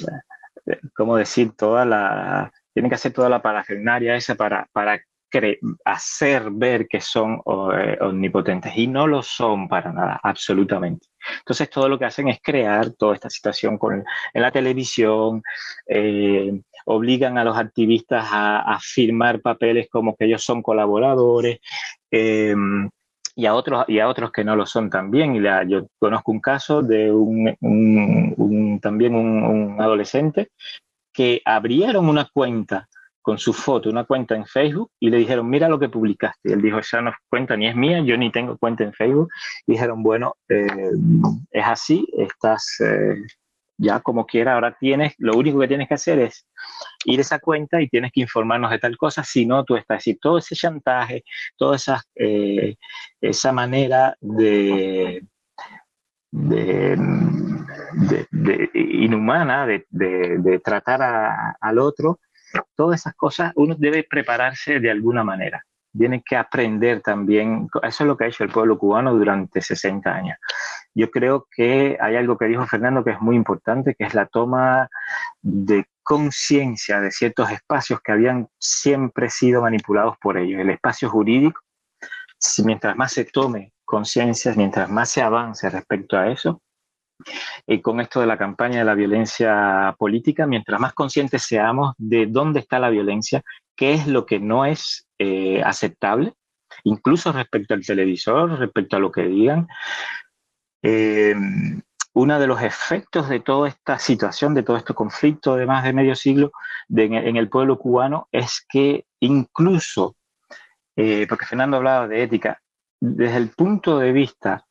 ¿cómo decir? Toda la, tienen que hacer toda la parafernaria esa para, para hacer ver que son eh, omnipotentes y no lo son para nada, absolutamente. Entonces todo lo que hacen es crear toda esta situación con, en la televisión, eh, obligan a los activistas a, firmar papeles como que ellos son colaboradores. Eh, y a otros y a otros que no lo son también. Y la, yo conozco un caso de un, también un, adolescente que abrieron una cuenta con su foto, una cuenta en Facebook, y le dijeron, mira lo que publicaste. Y él dijo, esa no es cuenta ni es mía, yo ni tengo cuenta en Facebook. Y dijeron, bueno, eh, es así, estás, eh, ya como quiera, ahora tienes, lo único que tienes que hacer es ir a esa cuenta y tienes que informarnos de tal cosa, si no, tú estás, decir, todo ese chantaje, toda esa, eh, esa manera de, de, inhumana de, tratar al otro, todas esas cosas uno debe prepararse de alguna manera. tiene que aprender también, eso es lo que ha hecho el pueblo cubano durante 60 años. Yo creo que hay algo que dijo Fernando que es muy importante, que es la toma de conciencia de ciertos espacios que habían siempre sido manipulados por ellos. El espacio jurídico, mientras más se tome conciencia, mientras más se avance respecto a eso, y con esto de la campaña de la violencia política, mientras más conscientes seamos de dónde está la violencia, qué es lo que no es eh, aceptable, incluso respecto al televisor, respecto a lo que digan. Eh, uno de los efectos de toda esta situación, de todo este conflicto de más de medio siglo en el pueblo cubano es que incluso, eh, porque Fernando hablaba de ética, desde el punto de vista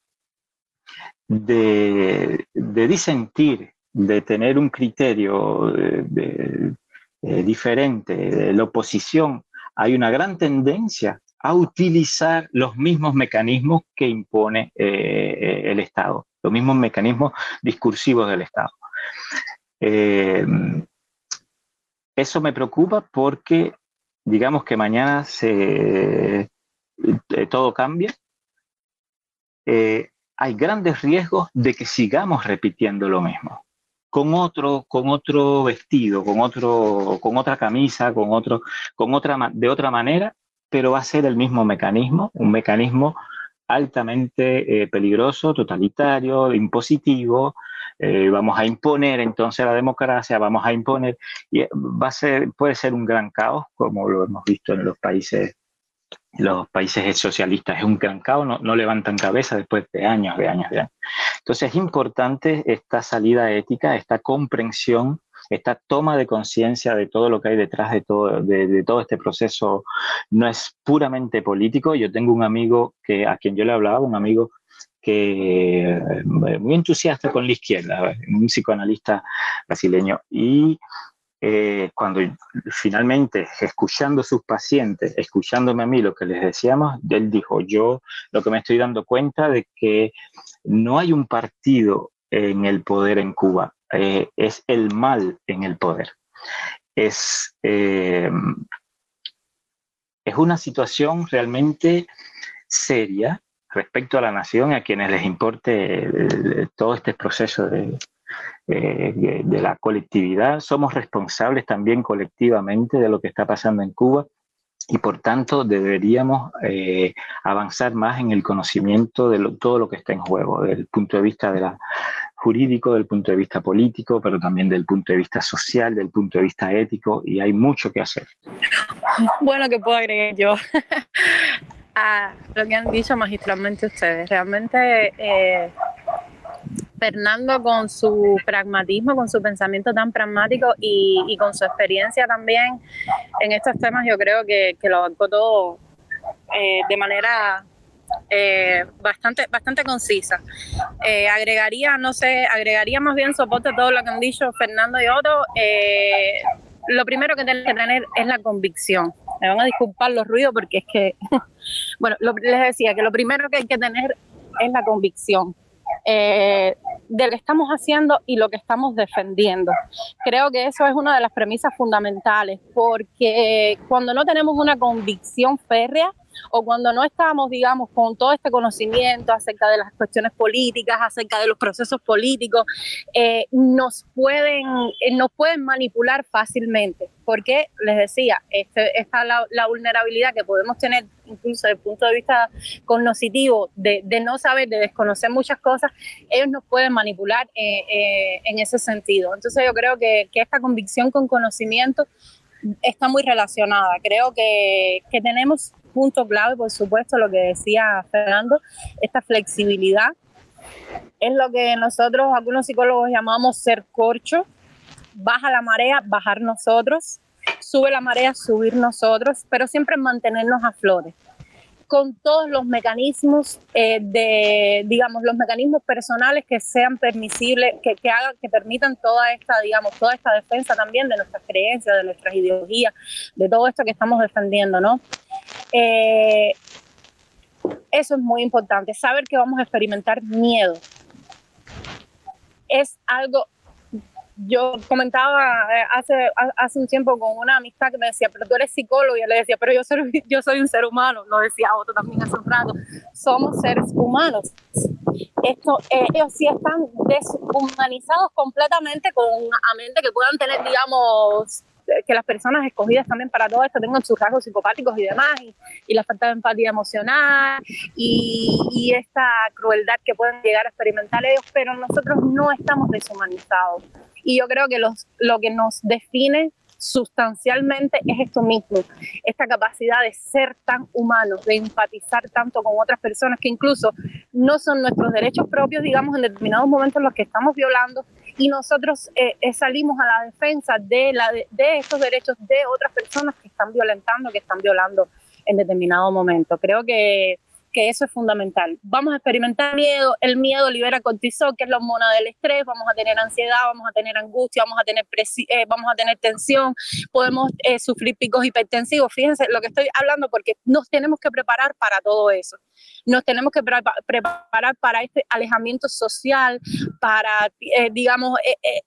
de, disentir, de tener un criterio eh, diferente de la oposición, hay una gran tendencia a utilizar los mismos mecanismos que impone eh, el Estado, los mismos mecanismos discursivos del Estado. Eh, eso me preocupa porque, digamos que mañana se, todo cambia hay grandes riesgos de que sigamos repitiendo lo mismo, con otro, con otro vestido, con, otro, con otra camisa, con otro, con otra, de otra manera, pero va a ser el mismo mecanismo, un mecanismo altamente eh, peligroso, totalitario, impositivo. Eh, vamos a imponer entonces la democracia, vamos a imponer, y va a ser, puede ser un gran caos, como lo hemos visto en los países los países socialistas es un gran caos, no, levantan cabeza después de años, de años, de años. Entonces es importante esta salida ética, esta comprensión, esta toma de conciencia de todo lo que hay detrás de todo, de, todo este proceso. No es puramente político. Yo tengo un amigo que, a quien yo le hablaba, un amigo que eh, muy entusiasta con la izquierda, un psicoanalista brasileño, y eh, cuando finalmente, escuchando a sus pacientes, escuchándome a mí lo que les decíamos, él dijo, yo lo que me estoy dando cuenta de que no hay un partido en el poder en Cuba, eh, es el mal en el poder. Es, eh, es una situación realmente seria respecto a la nación, a quienes les importe todo este proceso de, eh, de la colectividad, somos responsables también colectivamente de lo que está pasando en Cuba y por tanto deberíamos eh, avanzar más en el conocimiento de todo lo que está en juego, desde el punto de vista jurídico, del punto de vista político, pero también del punto de vista social, del punto de vista ético, y hay mucho que hacer. Bueno, que puedo agregar yo [LAUGHS] lo que han dicho magistralmente ustedes. Realmente eh, Fernando con su pragmatismo, con su pensamiento tan pragmático y, con su experiencia también en estos temas, yo creo que, lo abarcó todo eh, de manera eh, bastante, bastante concisa. Eh, agregaría, no sé, agregaría más bien soporte a todo lo que han dicho Fernando y Otto. lo primero que tienen que tener es la convicción. Me van a disculpar los ruidos porque es que, [LAUGHS] bueno, les decía que lo primero que hay que tener es la convicción eh, de lo que estamos haciendo y lo que estamos defendiendo. Creo que eso es una de las premisas fundamentales, porque cuando no tenemos una convicción férrea, o cuando no estamos, digamos, con todo este conocimiento acerca de las cuestiones políticas, acerca de los procesos políticos, eh, nos, pueden, eh, nos pueden manipular fácilmente. Porque, les decía, este, está la, vulnerabilidad que podemos tener incluso desde el punto de vista cognoscitivo, de, no saber, de desconocer muchas cosas, ellos nos pueden manipular eh, en ese sentido. Entonces yo creo que, esta convicción con conocimiento está muy relacionada. Creo que tenemos punto clave, por supuesto, lo que decía Fernando, esta flexibilidad. Es lo que nosotros, algunos psicólogos llamamos ser corcho. Baja la marea, bajar nosotros. Sube la marea, subir nosotros, pero siempre mantenernos a flores con todos los mecanismos eh, de, digamos, los mecanismos personales que sean permisibles, que, que, hagan, que permitan toda esta, digamos, toda esta defensa también de nuestras creencias, de nuestras ideologías, de todo esto que estamos defendiendo, ¿no? Eh, eso es muy importante, saber que vamos a experimentar miedo. Es algo yo comentaba eh, hace, hace un tiempo con una amistad que me decía, pero tú eres psicólogo, y yo le decía, pero yo soy, [LAUGHS] yo soy un ser humano, lo decía otro también hace un rato, somos seres humanos. Esto, ellos sí están deshumanizados completamente con a mente que puedan tener, digamos, que las personas escogidas también para todo esto tengan sus rasgos psicopáticos y demás, y, la falta de empatía emocional y, y, esta crueldad que pueden llegar a experimentar ellos, pero nosotros no estamos deshumanizados. Y yo creo que los, lo que nos define sustancialmente es esto mismo, esta capacidad de ser tan humanos, de empatizar tanto con otras personas que incluso no son nuestros derechos propios, digamos, en determinados momentos los que estamos violando y nosotros eh, eh, salimos a la defensa de, la, de, de estos derechos de otras personas que están violentando, que están violando en determinado momento. Creo que que eso es fundamental. Vamos a experimentar miedo, el miedo libera cortisol, que es la hormona del estrés, vamos a tener ansiedad, vamos a tener angustia, vamos a tener, eh, vamos a tener tensión, podemos eh, sufrir picos hipertensivos. Fíjense lo que estoy hablando porque nos tenemos que preparar para todo eso. Nos tenemos que preparar para este alejamiento social, para, eh, digamos,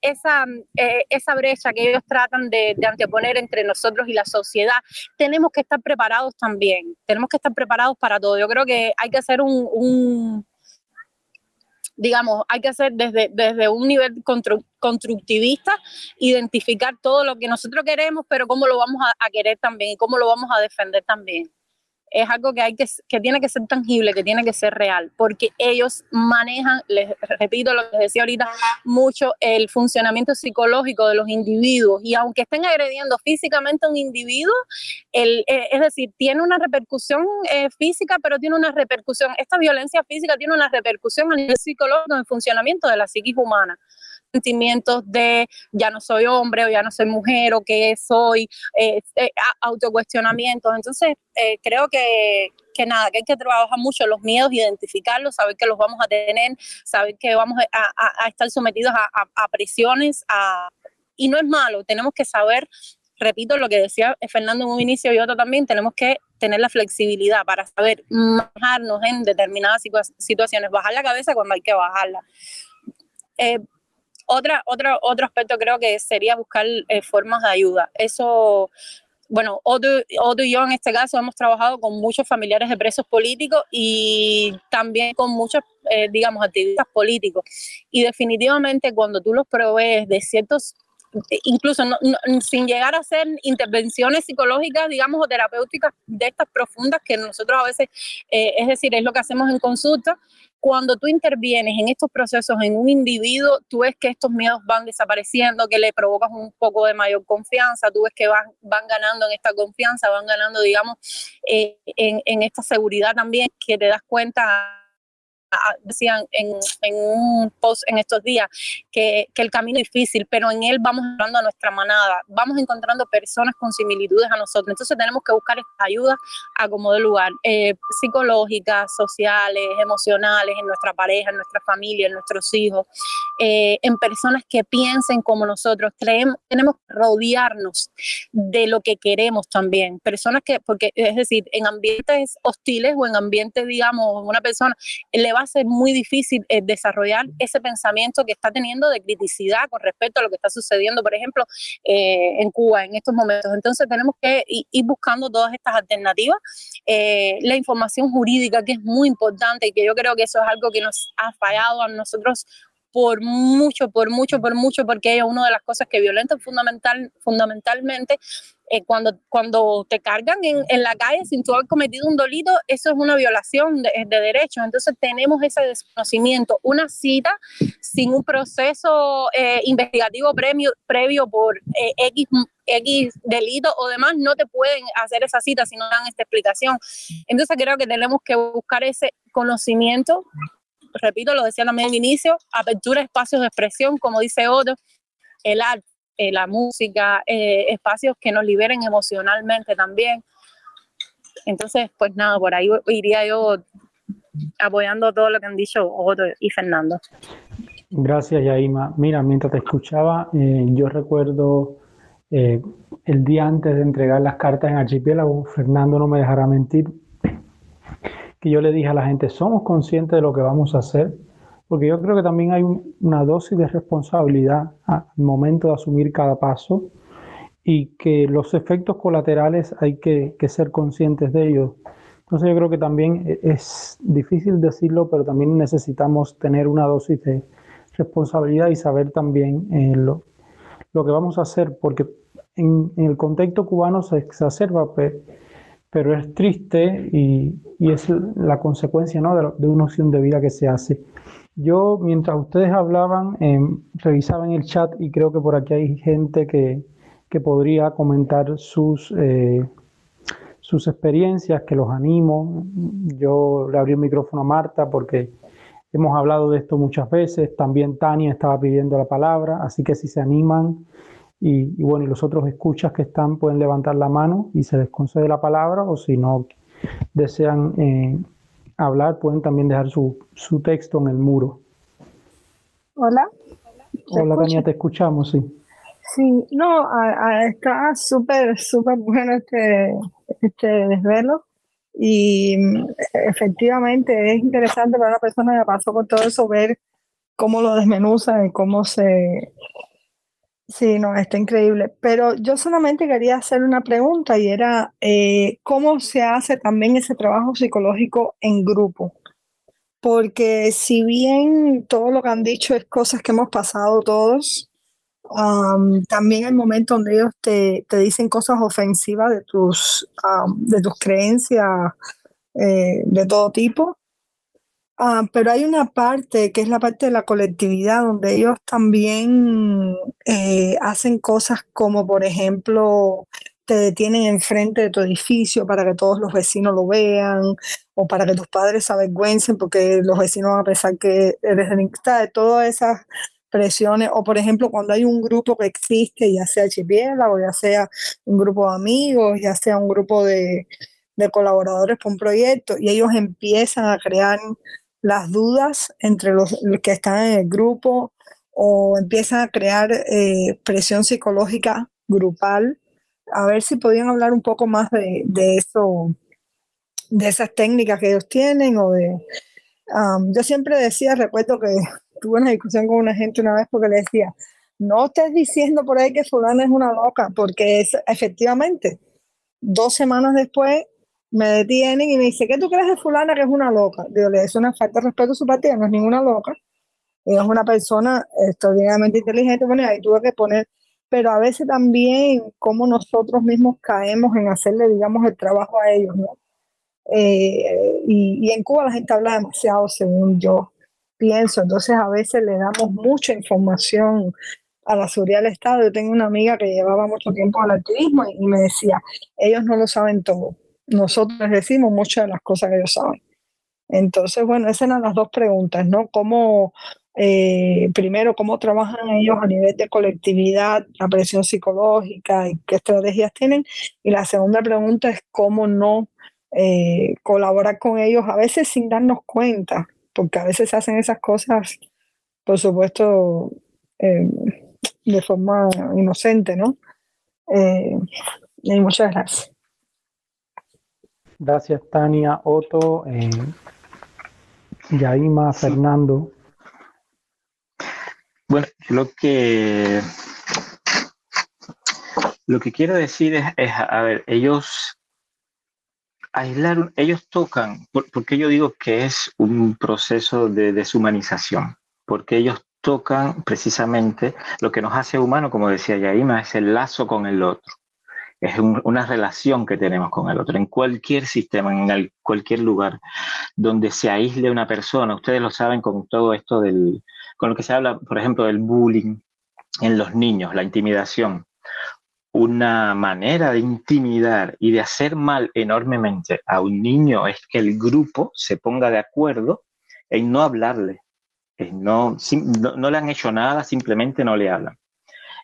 esa, esa brecha que ellos tratan de, anteponer entre nosotros y la sociedad. Tenemos que estar preparados también, tenemos que estar preparados para todo. Yo creo que hay que hacer un, digamos, hay que hacer desde, desde un nivel constructivista, identificar todo lo que nosotros queremos, pero cómo lo vamos a querer también y cómo lo vamos a defender también es algo que, hay que, que tiene que ser tangible, que tiene que ser real, porque ellos manejan, les repito lo que decía ahorita, mucho el funcionamiento psicológico de los individuos. Y aunque estén agrediendo físicamente a un individuo, el, eh, es decir, tiene una repercusión eh, física, pero tiene una repercusión, esta violencia física tiene una repercusión a nivel psicológico en el funcionamiento de la psiquis humana sentimientos de ya no soy hombre o ya no soy mujer o qué soy, eh, eh, autocuestionamientos. Entonces, eh, creo que, que, nada, que hay que trabajar mucho los miedos, identificarlos, saber que los vamos a tener, saber que vamos a, a, estar sometidos a, presiones, y no es malo, tenemos que saber repito lo que decía Fernando en un inicio y otro también, tenemos que tener la flexibilidad para saber manejarnos en determinadas situaciones, bajar la cabeza cuando hay que bajarla. Eh, otra, otra, otro aspecto creo que sería buscar eh, formas de ayuda. Eso, bueno, Otto, y yo en este caso hemos trabajado con muchos familiares de presos políticos y también con muchos, eh, digamos, activistas políticos. Y definitivamente cuando tú los provees de ciertos incluso sin llegar a hacer intervenciones psicológicas, digamos, o terapéuticas de estas profundas que nosotros a veces, eh, es decir, es lo que hacemos en consulta, cuando tú intervienes en estos procesos en un individuo, tú ves que estos miedos van desapareciendo, que le provocas un poco de mayor confianza, tú ves que van, van ganando en esta confianza, van ganando, digamos, eh, en, en esta seguridad también, que te das cuenta decían en, un post en estos días que, el camino es difícil, pero en él vamos encontrando a nuestra manada, vamos encontrando personas con similitudes a nosotros. Entonces tenemos que buscar ayudas a como de lugar, eh, psicológicas, sociales, emocionales, en nuestra pareja, en nuestra familia, en nuestros hijos, eh, en personas que piensen como nosotros. Creemos, tenemos que rodearnos de lo que queremos también. Personas que, porque es decir, en ambientes hostiles o en ambientes, digamos, una persona le va a ser muy difícil eh, desarrollar ese pensamiento que está teniendo de criticidad con respecto a lo que está sucediendo, por ejemplo, eh, en Cuba en estos momentos. Entonces tenemos que ir buscando todas estas alternativas. Eh, la información jurídica, que es muy importante y que yo creo que eso es algo que nos ha fallado a nosotros por mucho, por mucho, por mucho, porque es una de las cosas que violentan fundamental, fundamentalmente. Eh, cuando, cuando te cargan en, en, la calle sin tú haber cometido un delito, eso es una violación de, de derechos. Entonces tenemos ese desconocimiento. Una cita sin un proceso eh, investigativo previo, previo por eh, X, X delito o demás, no te pueden hacer esa cita si no dan esta explicación. Entonces creo que tenemos que buscar ese conocimiento repito, lo decía también al inicio, apertura espacios de expresión, como dice Otto, el arte, eh, la música, eh, espacios que nos liberen emocionalmente también. Entonces, pues nada, por ahí iría yo apoyando todo lo que han dicho Otto y Fernando. Gracias, Yaima. Mira, mientras te escuchaba, eh, yo recuerdo el día antes de entregar las cartas en Archipiélago, Fernando no me dejará mentir, que yo le dije a la gente, somos conscientes de lo que vamos a hacer, porque yo creo que también hay una dosis de responsabilidad al momento de asumir cada paso y que los efectos colaterales hay que, ser conscientes de ellos. Entonces yo creo que también e, es difícil decirlo, pero también necesitamos tener una dosis de responsabilidad y saber también eh, lo, lo, que vamos a hacer, porque en, el contexto cubano se exacerba, pero, es triste y, es la consecuencia ¿no? de, de, una opción de vida que se hace. Yo, mientras ustedes hablaban, eh, revisaba en el chat y creo que por aquí hay gente que, podría comentar sus, eh, sus experiencias, que los animo. Yo le abrí el micrófono a Marta porque hemos hablado de esto muchas veces. También Tania estaba pidiendo la palabra, así que si se animan y, bueno, y los otros escuchas que están pueden levantar la mano y se les concede la palabra o si no desean eh, hablar, pueden también dejar su, su texto en el muro. Hola. Hola, Tania, te escuchamos, sí. Sí, no, está súper, súper bueno este, este desvelo y mm, efectivamente es interesante para una persona que pasó por todo eso ver cómo lo desmenuza y cómo se, Sí, no, está increíble. Pero yo solamente quería hacer una pregunta y era, eh, ¿cómo se hace también ese trabajo psicológico en grupo? Porque si bien todo lo que han dicho es cosas que hemos pasado todos, también hay momentos donde ellos te, dicen cosas ofensivas de tus, de tus creencias eh, de todo tipo. Ah, pero hay una parte que es la parte de la colectividad donde ellos también eh, hacen cosas como, por ejemplo, te detienen enfrente de tu edificio para que todos los vecinos lo vean o para que tus padres se avergüencen porque los vecinos van a pensar que eres delincuente, de todas esas presiones, o por ejemplo cuando hay un grupo que existe, ya sea o ya sea un grupo de amigos, ya sea un grupo de, de colaboradores con un proyecto, y ellos empiezan a crear las dudas entre los, que están en el grupo o empiezan a crear eh, presión psicológica grupal. A ver si podían hablar un poco más de, eso, de esas técnicas que ellos tienen o de... yo siempre decía, recuerdo que [LAUGHS] tuve una discusión con una gente una vez porque le decía, no estés diciendo por ahí que fulana es una loca, porque es efectivamente, dos semanas después me detienen y me dice, ¿qué tú crees de fulana que es una loca? Digo, le es una falta de respeto a su partida, no es ninguna loca. Es una persona extraordinariamente inteligente, bueno, ahí tuve que poner, pero a veces también como nosotros mismos caemos en hacerle, digamos, el trabajo a ellos, ¿no? Eh, y, y en Cuba la gente habla demasiado, según yo pienso, entonces a veces le damos mucha información a la seguridad del Estado. Yo tengo una amiga que llevaba mucho tiempo al activismo y me decía, ellos no lo saben todo nosotros decimos muchas de las cosas que ellos saben. Entonces, bueno, esas eran las dos preguntas, ¿no? ¿Cómo, eh, primero, cómo trabajan ellos a nivel de colectividad, la presión psicológica y qué estrategias tienen? Y la segunda pregunta es cómo no eh, colaborar con ellos, a veces sin darnos cuenta, porque a veces hacen esas cosas, por supuesto, eh, de forma inocente, ¿no? y muchas gracias. Gracias, Tania, Otto, eh, Fernando. Bueno, lo que lo que quiero decir es, a ver, ellos aislar, ellos tocan, porque yo digo que es un proceso de deshumanización, porque ellos tocan precisamente lo que nos hace humano, como decía Yaima, es el lazo con el otro es una relación que tenemos con el otro. En cualquier sistema, en cualquier lugar donde se aísle una persona, ustedes lo saben con todo esto del, con lo que se habla, por ejemplo, del bullying en los niños, la intimidación. Una manera de intimidar y de hacer mal enormemente a un niño es que el grupo se ponga de acuerdo en no hablarle, no, no le han hecho nada, simplemente no le hablan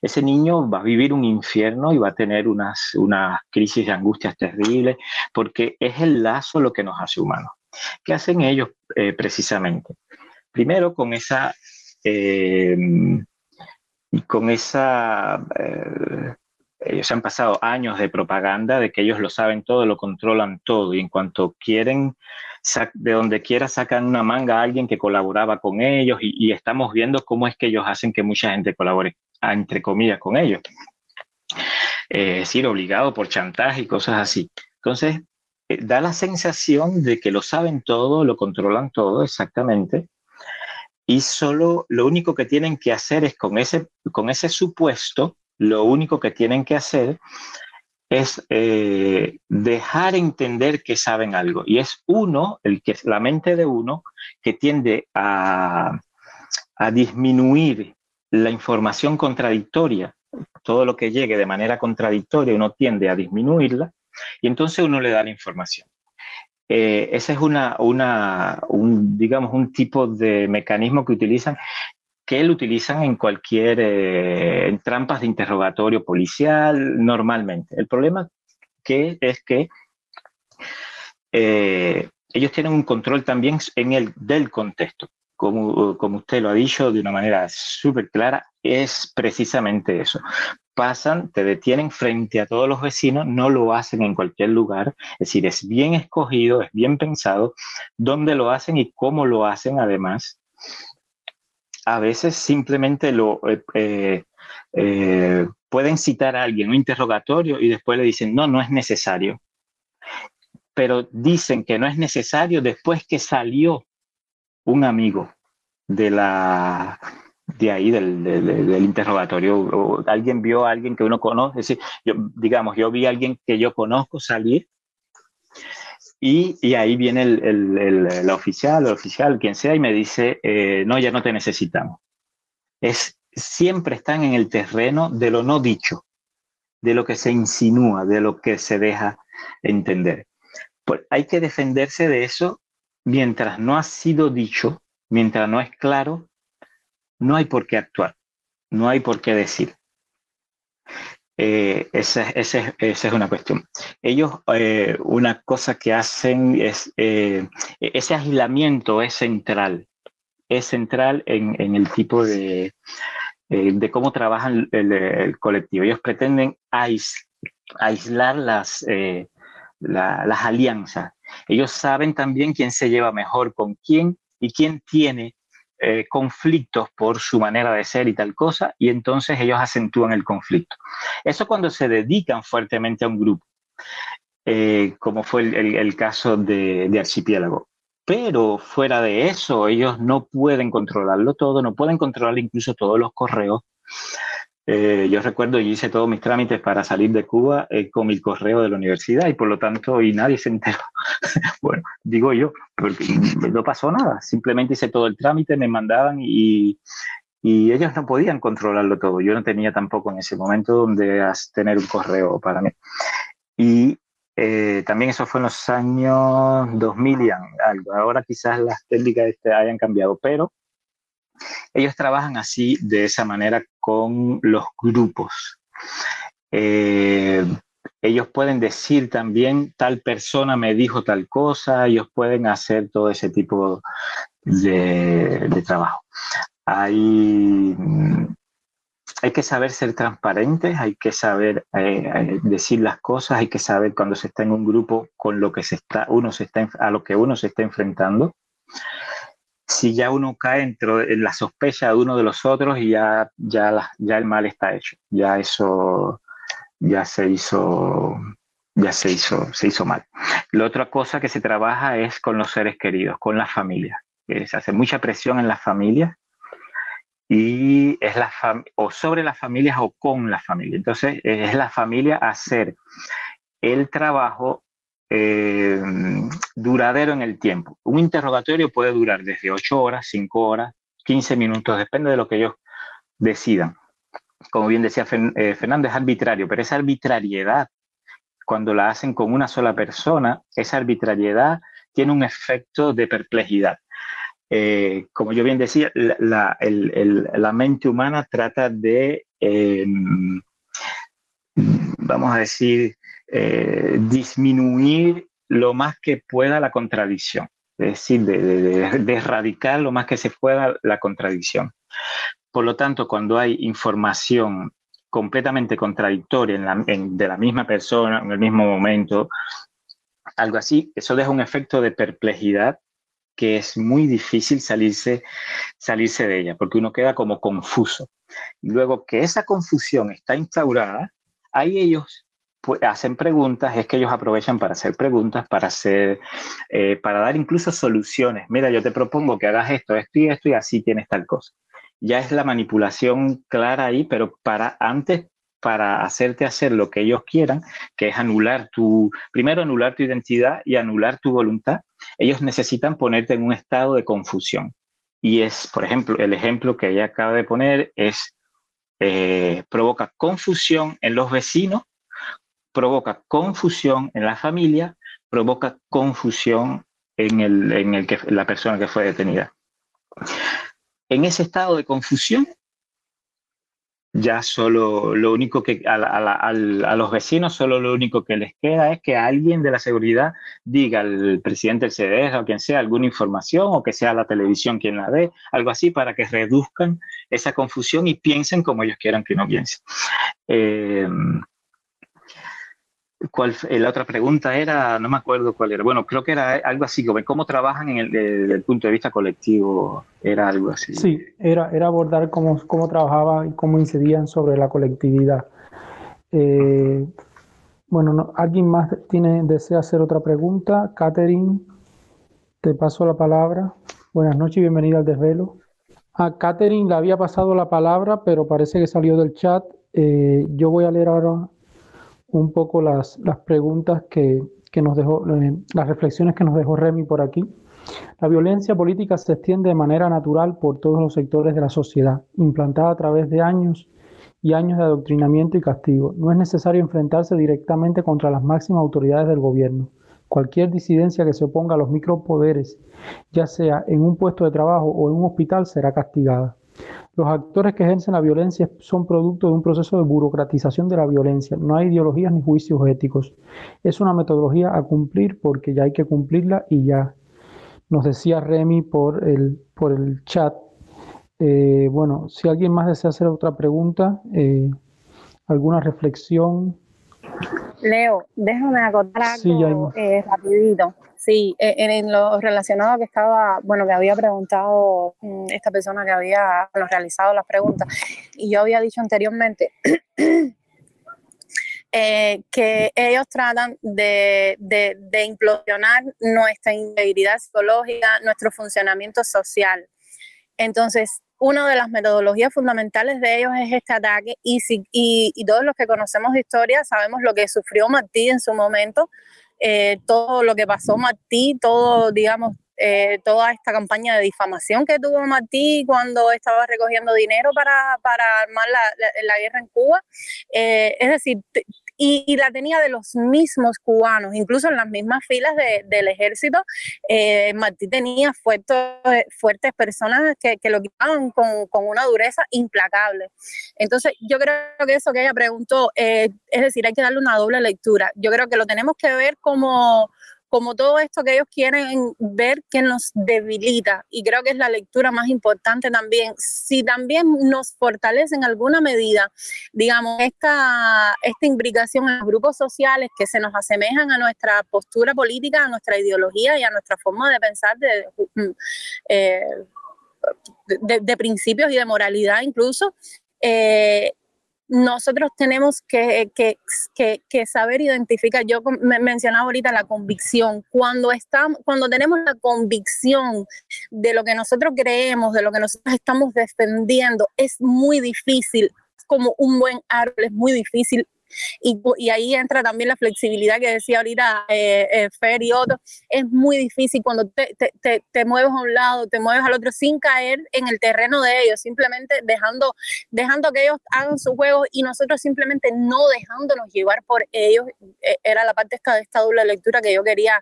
ese niño va a vivir un infierno y va a tener unas, unas crisis de angustias terribles, porque es el lazo lo que nos hace humanos. ¿Qué hacen ellos eh, precisamente? Primero, con esa, eh, con esa, eh, ellos han pasado años de propaganda de que ellos lo saben todo, lo controlan todo y en cuanto quieren, de donde quiera sacan una manga a alguien que colaboraba con ellos y, estamos viendo cómo es que ellos hacen que mucha gente colabore, entre comillas, con ellos. Eh, es decir, obligado por chantaje y cosas así. Entonces, eh, da la sensación de que lo saben todo, lo controlan todo exactamente, y solo lo único que tienen que hacer es con ese, con ese supuesto, lo único que tienen que hacer es eh, dejar entender que saben algo. Y es uno, el que, la mente de uno, que tiende a, a disminuir la información contradictoria. Todo lo que llegue de manera contradictoria, uno tiende a disminuirla y entonces uno le da la información. Eh, ese es una, una, un, digamos, un tipo de mecanismo que utilizan que lo utilizan en cualquier eh, en trampas de interrogatorio policial normalmente. El problema que es que eh, ellos tienen un control también en el del contexto. Como, como usted lo ha dicho de una manera súper clara, es precisamente eso. Pasan, te detienen frente a todos los vecinos, no lo hacen en cualquier lugar, es decir, es bien escogido, es bien pensado dónde lo hacen y cómo lo hacen además a veces simplemente lo eh, eh, eh, pueden citar a alguien un interrogatorio y después le dicen, no, no es necesario. Pero dicen que no es necesario después que salió un amigo de la de ahí del, interrogatorio o alguien vio a alguien que uno conoce, yo, digamos, yo vi a alguien que yo conozco salir y, ahí viene el, oficial, el oficial, quien sea, y me dice, eh, no, ya no te necesitamos. Es, siempre están en el terreno de lo no dicho, de lo que se insinúa, de lo que se deja entender. Pues hay que defenderse de eso mientras no ha sido dicho, mientras no es claro, no hay por qué actuar, no hay por qué decir. Eh, esa, es una cuestión. Ellos, eh, una cosa que hacen es, eh, ese aislamiento es central, es central en, el tipo de, de cómo trabajan el, colectivo. Ellos pretenden aislar las, las alianzas. Ellos saben también quién se lleva mejor con quién y quién tiene eh, conflictos por su manera de ser y tal cosa, y entonces ellos acentúan el conflicto. Eso cuando se dedican fuertemente a un grupo, eh, como fue el, caso de, de, Archipiélago. Pero fuera de eso, ellos no pueden controlarlo todo, no pueden controlar incluso todos los correos eh, yo recuerdo, y hice todos mis trámites para salir de Cuba eh, con mi correo de la universidad y por lo tanto, y nadie se enteró. [LAUGHS] bueno, digo yo, porque no pasó nada, simplemente hice todo el trámite, me mandaban y, y ellos no podían controlarlo todo. Yo no tenía tampoco en ese momento donde tener un correo para mí. Y eh, también eso fue en los años 2000 y algo. Ahora quizás las técnicas este hayan cambiado, pero ellos trabajan así, de esa manera, con los grupos. Eh, ellos pueden decir también, tal persona me dijo tal cosa, ellos pueden hacer todo ese tipo de, trabajo. Hay, hay, que saber ser transparentes, hay que saber eh, eh, decir las cosas, hay que saber cuando se está en un grupo con lo que se está, uno se está, a lo que uno se está enfrentando si ya uno cae en la sospecha de uno de los otros y ya, ya, ya el mal está hecho. Ya eso ya se hizo, ya se hizo, se hizo mal. La otra cosa que se trabaja es con los seres queridos, con las familias. Se hace mucha presión en las familias y es la o sobre las familias o con las familias. Entonces es la familia hacer el trabajo eh, duradero en el tiempo. Un interrogatorio puede durar desde 8 horas, 5 horas, 15 minutos, depende de lo que ellos decidan. Como bien decía eh, Fernando, es arbitrario, pero esa arbitrariedad, cuando la hacen con una sola persona, esa arbitrariedad tiene un efecto de perplejidad. Eh, como yo bien decía, la, la mente humana trata de, em, vamos a decir, eh, disminuir lo más que pueda la contradicción, es decir, de, erradicar lo más que se pueda la contradicción. Por lo tanto, cuando hay información completamente contradictoria de la misma persona en el mismo momento, algo así, eso deja un efecto de perplejidad que es muy difícil salirse, salirse de ella, porque uno queda como confuso. Luego que esa confusión está instaurada, ahí ellos hacen preguntas, es que ellos aprovechan para hacer preguntas, para hacer, eh, para dar incluso soluciones. Mira, yo te propongo que hagas esto, esto y esto, y así tienes tal cosa. Ya es la manipulación clara ahí, pero para antes para hacerte hacer lo que ellos quieran, que es anular tu, primero anular tu identidad y anular tu voluntad, ellos necesitan ponerte en un estado de confusión. Y es, por ejemplo, el ejemplo que ella acaba de poner es, eh, provoca confusión en los vecinos, provoca confusión en la familia, provoca confusión en, el, en el que, la persona que fue detenida. En ese estado de confusión, ya solo lo único que a, los vecinos solo lo único que les queda es que alguien de la seguridad diga al presidente del CDS o quien sea alguna información o que sea la televisión quien la dé, algo así para que reduzcan esa confusión y piensen como ellos quieran que no piensen. Eh, ¿Cuál, eh, la otra pregunta era, no me acuerdo cuál era. Bueno, creo que era algo así, como cómo trabajan en el, desde el punto de vista colectivo, era algo así. Sí, era, era abordar cómo, cómo trabajaba y cómo incidían sobre la colectividad. Eh, bueno, ¿alguien más tiene, desea hacer otra pregunta? Catherine, te paso la palabra. Buenas noches y bienvenida al desvelo. A Catherine le había pasado la palabra, pero parece que salió del chat. Eh, yo voy a leer ahora un poco las, las preguntas que, que nos dejó, eh, las reflexiones que nos dejó Remy por aquí. La violencia política se extiende de manera natural por todos los sectores de la sociedad, implantada a través de años y años de adoctrinamiento y castigo. No es necesario enfrentarse directamente contra las máximas autoridades del gobierno. Cualquier disidencia que se oponga a los micropoderes, ya sea en un puesto de trabajo o en un hospital, será castigada. Los actores que ejercen la violencia son producto de un proceso de burocratización de la violencia. No hay ideologías ni juicios éticos. Es una metodología a cumplir porque ya hay que cumplirla y ya. Nos decía Remy por el, por el chat. Eh, bueno, si alguien más desea hacer otra pregunta, eh, alguna reflexión. Leo, déjame acotar algo eh, rapidito. Sí, e, en, lo relacionado que estaba, bueno, que había preguntado mm, esta persona que había realizado las preguntas, y yo había dicho anteriormente [CLEARS THROAT] eh, que ellos tratan de, de, implosionar nuestra integridad psicológica, nuestro funcionamiento social. Entonces, una de las metodologías fundamentales de ellos es este ataque y, si, y, y, todos los que conocemos de historia sabemos lo que sufrió Martí en su momento eh, todo lo que pasó Martí, todo, digamos, eh, toda esta campaña de difamación que tuvo Martí cuando estaba recogiendo dinero para, para armar la, la, guerra en Cuba. Eh, es decir, y, la tenía de los mismos cubanos, incluso en las mismas filas del ejército. Eh, Martí tenía fuertes, fuertes personas que, que lo quitaban con, con, una dureza implacable. Entonces, yo creo que eso que ella preguntó, es decir, hay que darle una doble lectura. Yo creo que lo tenemos que ver como como todo esto que ellos quieren ver que nos debilita. Y creo que es la lectura más importante también. Si también nos fortalece en alguna medida, digamos, esta, esta implicación en los grupos sociales que se nos asemejan a nuestra postura política, a nuestra ideología y a nuestra forma de pensar de, mm, eh, de, principios y de moralidad incluso, eh, nosotros tenemos que, que, que, saber identificar, yo mencionaba ahorita la convicción, cuando, estamos, cuando tenemos la convicción de lo que nosotros creemos, de lo que nosotros estamos defendiendo, es muy difícil, como un buen árbol, es muy difícil y, y, ahí entra también la flexibilidad que decía ahorita eh, eh, Fer y otro. Es muy difícil cuando te, te, te, mueves a un lado, te mueves al otro sin caer en el terreno de ellos, simplemente dejando, dejando que ellos hagan su juego y nosotros simplemente no dejándonos llevar por ellos. Eh, era la parte esta de esta doble lectura que yo quería,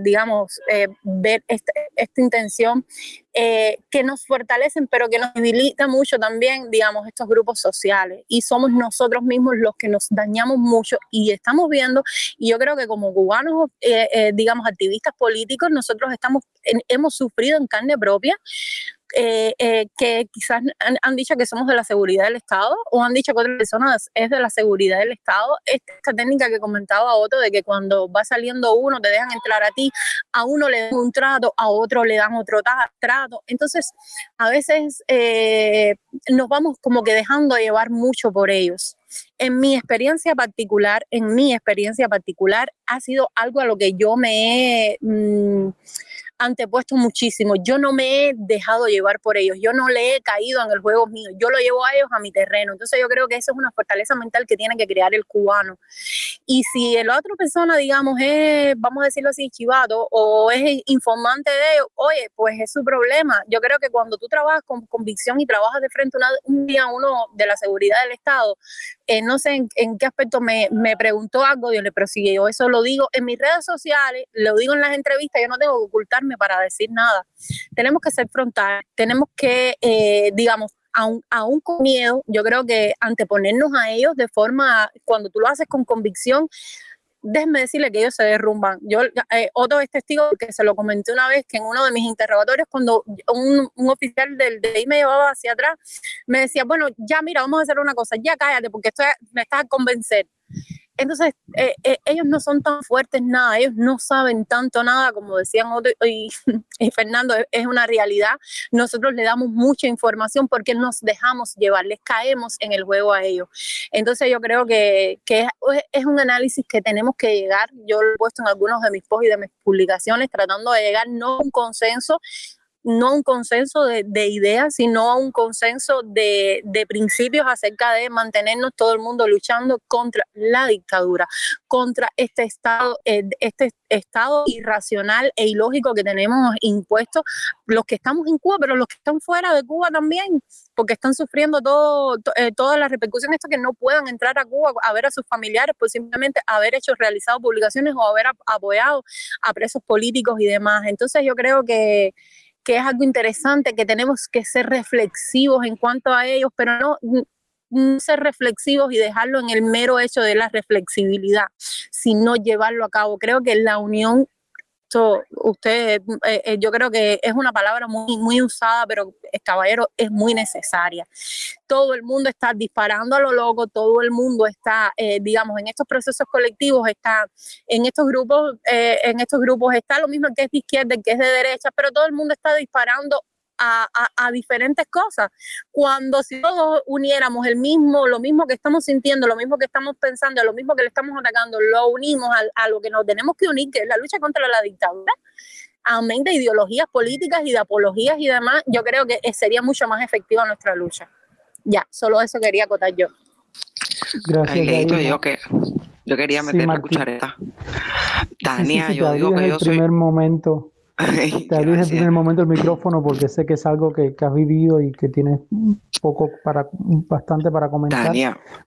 digamos, ver esta, esta intención eh, que nos fortalecen, pero que nos debilita mucho también, digamos, estos grupos sociales. Y somos nosotros mismos los que nos dañamos mucho y estamos viendo, y yo creo que como cubanos, eh, eh, digamos, activistas políticos, nosotros estamos, hemos sufrido en carne propia eh, eh, que quizás han, dicho que somos de la seguridad del Estado o han dicho que otra persona es de la seguridad del Estado. Esta técnica que comentaba Otto de que cuando va saliendo uno te dejan entrar a ti, a uno le dan un trato, a otro le dan otro trato. Entonces, a veces eh, nos vamos como que dejando llevar mucho por ellos. En mi experiencia particular, en mi experiencia particular, ha sido algo a lo que yo me he... Mm, antepuesto muchísimo. Yo no me he dejado llevar por ellos, yo no le he caído en el juego mío, yo lo llevo a ellos a mi terreno. Entonces yo creo que eso es una fortaleza mental que tiene que crear el cubano. Y si la otra persona, digamos, es, vamos a decirlo así, chivato o es informante de ellos, oye, pues es su problema. Yo creo que cuando tú trabajas con convicción y trabajas de frente un día uno de la seguridad del Estado, eh, no sé en, qué aspecto me, me preguntó algo, Dios le pero si yo eso lo digo en mis redes sociales, lo digo en las entrevistas, yo no tengo que ocultarme para decir nada. Tenemos que ser frontal, tenemos que, eh, digamos, aún, aún con miedo, yo creo que anteponernos a ellos de forma, cuando tú lo haces con convicción, déjeme decirle que ellos se derrumban. Yo, eh, otro es testigo que se lo comenté una vez que en uno de mis interrogatorios, cuando un, un oficial del de ahí me llevaba hacia atrás, me decía, bueno, ya mira, vamos a hacer una cosa, ya cállate, porque esto me estás a convencer. Entonces, eh, eh, ellos no son tan fuertes nada, ellos no saben tanto nada, como decían otro, y, [LAUGHS] Fernando, es, una realidad. Nosotros le damos mucha información porque nos dejamos llevar, les caemos en el juego a ellos. Entonces, yo creo que, es, un análisis que tenemos que llegar. Yo lo he puesto en algunos de mis posts y de mis publicaciones, tratando de llegar no a un consenso, no un consenso de, ideas, sino un consenso de, principios acerca de mantenernos todo el mundo luchando contra la dictadura, contra este estado, eh, este estado irracional e ilógico que tenemos impuesto los que estamos en Cuba, pero los que están fuera de Cuba también, porque están sufriendo todo, eh, todas las repercusiones esto que no puedan entrar a Cuba a ver a sus familiares por simplemente haber hecho, realizado publicaciones o haber apoyado a presos políticos y demás. Entonces yo creo que que es algo interesante, que tenemos que ser reflexivos en cuanto a ellos, pero no, ser reflexivos y dejarlo en el mero hecho de la reflexibilidad, sino llevarlo a cabo. Creo que la unión usted, eh, eh, yo creo que es una palabra muy, muy usada, pero eh, caballero es muy necesaria. Todo el mundo está disparando a lo loco, todo el mundo está, digamos, en estos procesos colectivos, está en estos grupos, en estos grupos está lo mismo que es de izquierda, que es de derecha, pero todo el mundo está disparando a, diferentes cosas. Cuando si todos uniéramos el mismo, lo mismo que estamos sintiendo, lo mismo que estamos pensando, lo mismo que le estamos atacando, lo unimos a, lo que nos tenemos que unir, que es la lucha contra la dictadura, amén de ideologías políticas y de apologías y demás, yo creo que sería mucho más efectiva nuestra lucha. Ya, solo eso quería acotar yo. Gracias. yo, que, yo quería meter la cuchareta. Tania, yo digo que yo soy... primer momento te abrí en el momento el micrófono porque sé que es algo que, has vivido y que tienes poco para, bastante para comentar.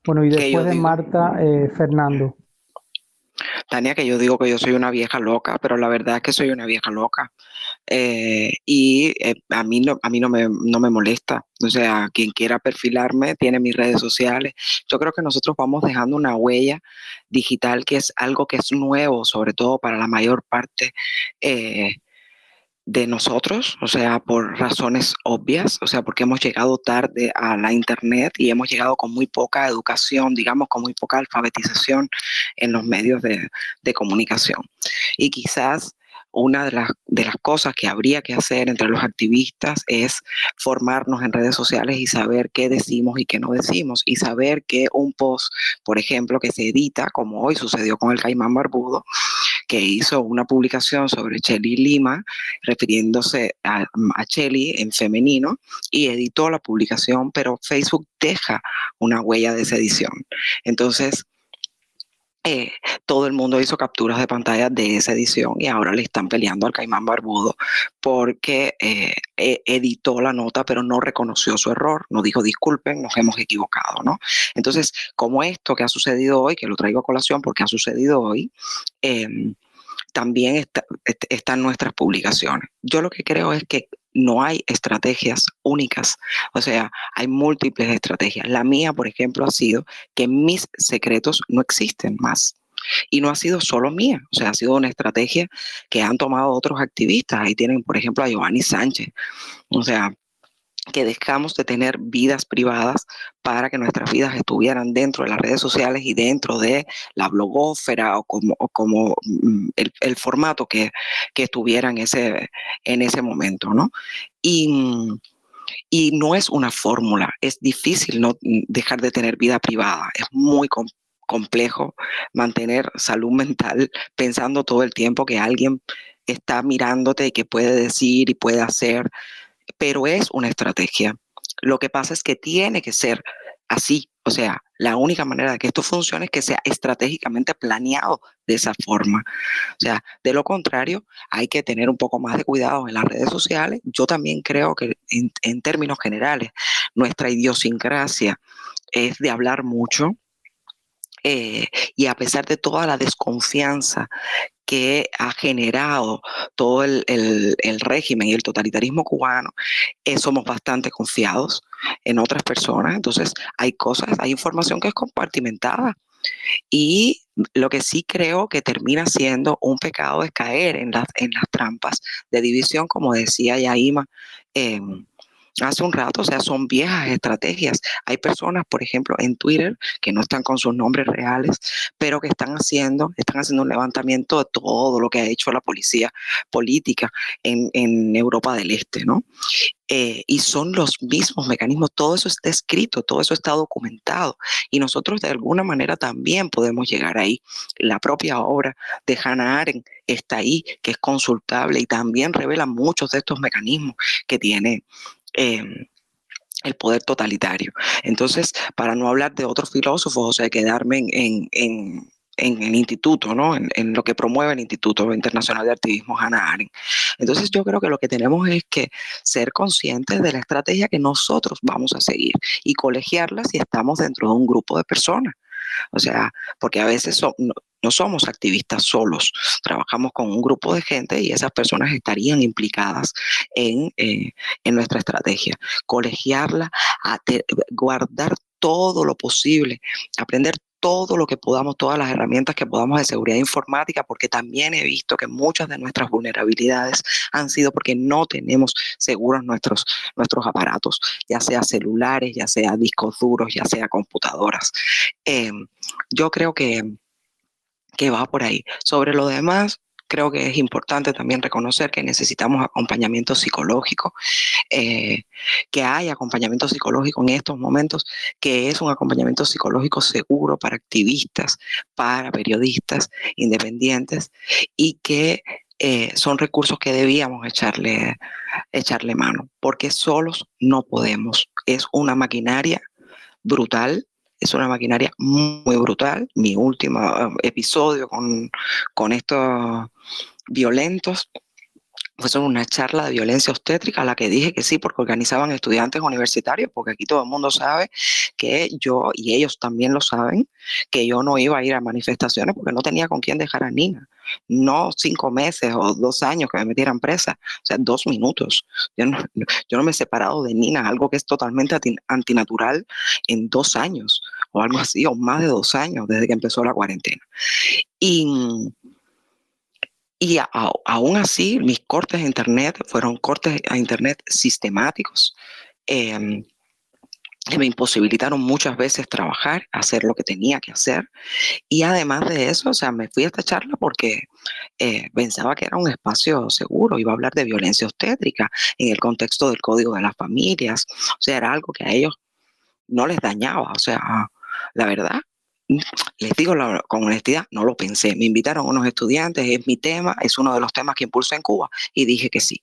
bueno, y después de Marta, eh, Fernando. Tania, que yo digo que yo soy una vieja loca, pero la verdad es que soy una vieja loca. Eh, y eh, a mí, no, a mí no, me, no me molesta. O sea, quien quiera perfilarme tiene mis redes sociales. Yo creo que nosotros vamos dejando una huella digital que es algo que es nuevo, sobre todo para la mayor parte de nosotros, o sea, por razones obvias, o sea, porque hemos llegado tarde a la Internet y hemos llegado con muy poca educación, digamos, con muy poca alfabetización en los medios de, de comunicación. Y quizás una de las, de las cosas que habría que hacer entre los activistas es formarnos en redes sociales y saber qué decimos y qué no decimos y saber que un post, por ejemplo, que se edita, como hoy sucedió con el Caimán Barbudo, que hizo una publicación sobre Chelly Lima, refiriéndose a, a en femenino, y editó la publicación, pero Facebook deja una huella de esa edición. Entonces, eh, todo el mundo hizo capturas de pantalla de esa edición y ahora le están peleando al Caimán Barbudo porque eh, e, editó la nota pero no reconoció su error, no dijo disculpen, nos hemos equivocado, ¿no? Entonces, como esto que ha sucedido hoy, que lo traigo a colación porque ha sucedido hoy, em, también está, están nuestras publicaciones. Yo lo que creo es que no hay estrategias únicas, o sea, hay múltiples estrategias. La mía, por ejemplo, ha sido que mis secretos no existen más. Y no ha sido solo mía, o sea, ha sido una estrategia que han tomado otros activistas. Ahí tienen, por ejemplo, a Giovanni Sánchez. O sea, que dejamos de tener vidas privadas para que nuestras vidas estuvieran dentro de las redes sociales y dentro de la blogósfera o como, como mm, el, formato que, que estuviera en ese, en ese momento, ¿no? Y, y no es una fórmula, es difícil no dejar de tener vida privada, es muy complejo mantener salud [LAUGHS] mental pensando todo el tiempo que alguien está mirándote y que puede decir y puede hacer pero es una estrategia. Lo que pasa es que tiene que ser así. O sea, la única manera de que esto funcione es que sea estratégicamente planeado de esa forma. O sea, de lo contrario, hay que tener un poco más de cuidado en las redes sociales. Yo también creo que en, términos generales, nuestra idiosincrasia es de hablar mucho, eh, y a pesar de toda la desconfianza que ha generado todo el, régimen y el totalitarismo cubano, eh, somos bastante confiados en otras personas. Entonces, hay cosas, hay información que es compartimentada. Y lo que sí creo que termina siendo un pecado es caer en las, trampas de división, como decía Yaima. Em, hace un rato, o sea, son viejas estrategias. Hay personas, por ejemplo, en Twitter que no están con sus nombres reales, pero que están haciendo, están haciendo un levantamiento de todo lo que ha hecho la policía política en, Europa del Este, ¿no? Eh, y son los mismos mecanismos, todo eso está escrito, todo eso está documentado y nosotros de alguna manera también podemos llegar ahí. La propia obra de Hannah Arendt está ahí, que es consultable y también revela muchos de estos mecanismos que tiene Em, el poder totalitario. Entonces, para no hablar de otros filósofos, o sea, quedarme en, en, en el instituto, ¿no? En, lo que promueve el Instituto Internacional de Activismo Hannah Arendt. Entonces yo creo que lo que tenemos es que ser conscientes de la estrategia que nosotros vamos a seguir y colegiarla si estamos dentro de un grupo de personas. O sea, porque a veces no, somos activistas solos, trabajamos con un grupo de gente y esas personas estarían implicadas en, eh, en nuestra estrategia. Colegiarla, guardar todo lo posible, aprender todo lo que podamos, todas las herramientas que podamos de seguridad informática, porque también he visto que muchas de nuestras vulnerabilidades han sido porque no tenemos seguros nuestros, nuestros aparatos, ya sea celulares, ya sea discos duros, ya sea computadoras. Em, yo creo que, que va por ahí. Sobre lo demás, creo que es importante también reconocer que necesitamos acompañamiento psicológico, eh, que hay acompañamiento psicológico en estos momentos, que es un acompañamiento psicológico seguro para activistas, para periodistas independientes y que eh, son recursos que debíamos echarle, echarle mano, porque solos no podemos. Es una maquinaria brutal es una maquinaria muy brutal. Mi último eh, episodio con, con estos violentos fue una charla de violencia obstétrica a la que dije que sí, porque organizaban estudiantes universitarios, porque aquí todo el mundo sabe que yo, y ellos también lo saben, que yo no iba a ir a manifestaciones porque no tenía con quién dejar a Nina. No cinco meses o dos años que me metieran presa, o sea, dos minutos. Yo no, yo no me he separado de Nina, algo que es totalmente antinatural en dos años o algo así, o más de dos años desde que empezó la cuarentena. Y, y aún así, mis cortes a Internet fueron cortes a Internet sistemáticos. Em, que me imposibilitaron muchas veces trabajar, hacer lo que tenía que hacer. Y además de eso, o sea, me fui a esta charla porque eh, pensaba que era un espacio seguro, iba a hablar de violencia obstétrica en el contexto del código de las familias, o sea, era algo que a ellos no les dañaba, o sea, la verdad, les digo con honestidad, no lo pensé. Me invitaron unos estudiantes, es mi tema, es uno de los temas que impulso en Cuba y dije que sí.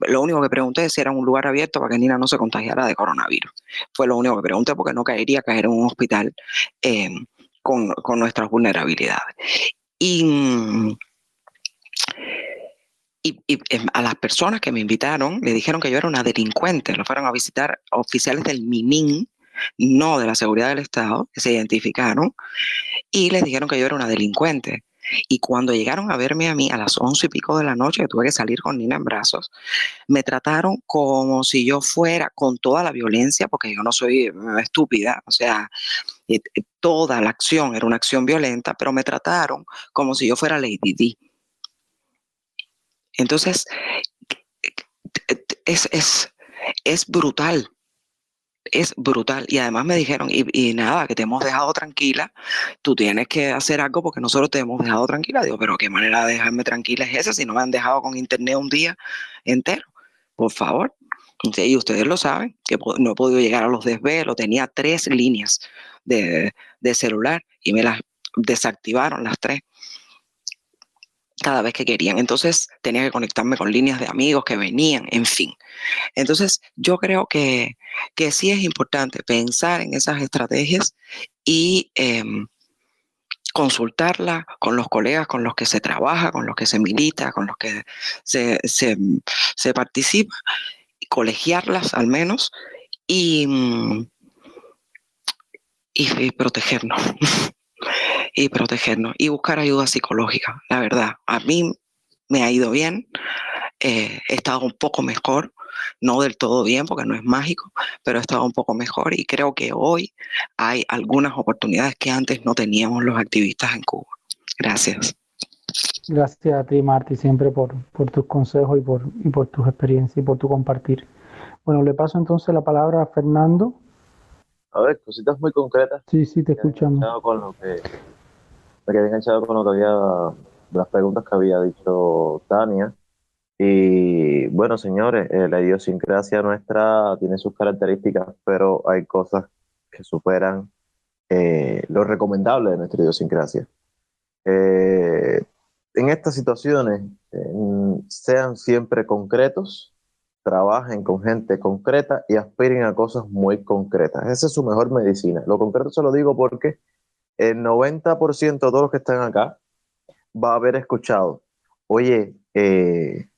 Lo único que pregunté es si era un lugar abierto para que Nina no se contagiara de coronavirus. Fue lo único que pregunté porque no caería caer en un hospital em, con, nuestras vulnerabilidades. Y, y, em, a las personas que me invitaron le dijeron que yo era una delincuente, lo fueron a visitar oficiales del MININ, no de la seguridad del Estado, que se identificaron, y les dijeron que yo era una delincuente. Y cuando llegaron a verme a mí a las once y pico de la noche, que tuve que salir con Nina en brazos, me trataron como si yo fuera con toda la violencia, porque yo no soy eh, estúpida, o sea, eh, eh, toda la acción era una acción violenta, pero me trataron como si yo fuera Lady D. Entonces, es, es es brutal es brutal. Y además me dijeron, y, nada, que te hemos dejado tranquila, tú tienes que hacer algo porque nosotros te hemos dejado tranquila. Digo, pero qué manera de dejarme tranquila es esa si no me han dejado con internet un día entero. Por favor. y ustedes lo saben, que no he podido llegar a los desvelos. Tenía tres líneas de, de celular y me las desactivaron las tres cada vez que querían. Entonces tenía que conectarme con líneas de amigos que venían, en fin. Entonces yo creo que, que sí es importante pensar en esas estrategias y eh, consultarla con los colegas con los que se trabaja, con los que se milita, con los que se, se, participa, colegiarlas al menos y, y, y protegernos. [LAUGHS] y protegernos y buscar ayuda psicológica. La verdad, a mí me ha ido bien, eh, he estado un poco mejor, no del todo bien porque no es mágico, pero he estado un poco mejor y creo que hoy hay algunas oportunidades que antes no teníamos los activistas en Cuba. Gracias. Gracias a ti, Marti, siempre por, por tus consejos y por, y por tus experiencias y por tu compartir. Bueno, le paso entonces la palabra a Fernando. A ver, cositas muy concretas. Sí, sí, te escuchamos. Con lo que me quedé enganchado con lo que había, las preguntas que había dicho Tania. Y bueno, señores, eh, la idiosincrasia nuestra tiene sus características, pero hay cosas que superan eh, lo recomendable de nuestra idiosincrasia. Eh, en estas situaciones, sean siempre concretos, trabajen con gente concreta y aspiren a cosas muy concretas. Esa es su mejor medicina. Lo concreto se lo digo porque el 90% de todos los que están acá va a haber escuchado, oye, eh,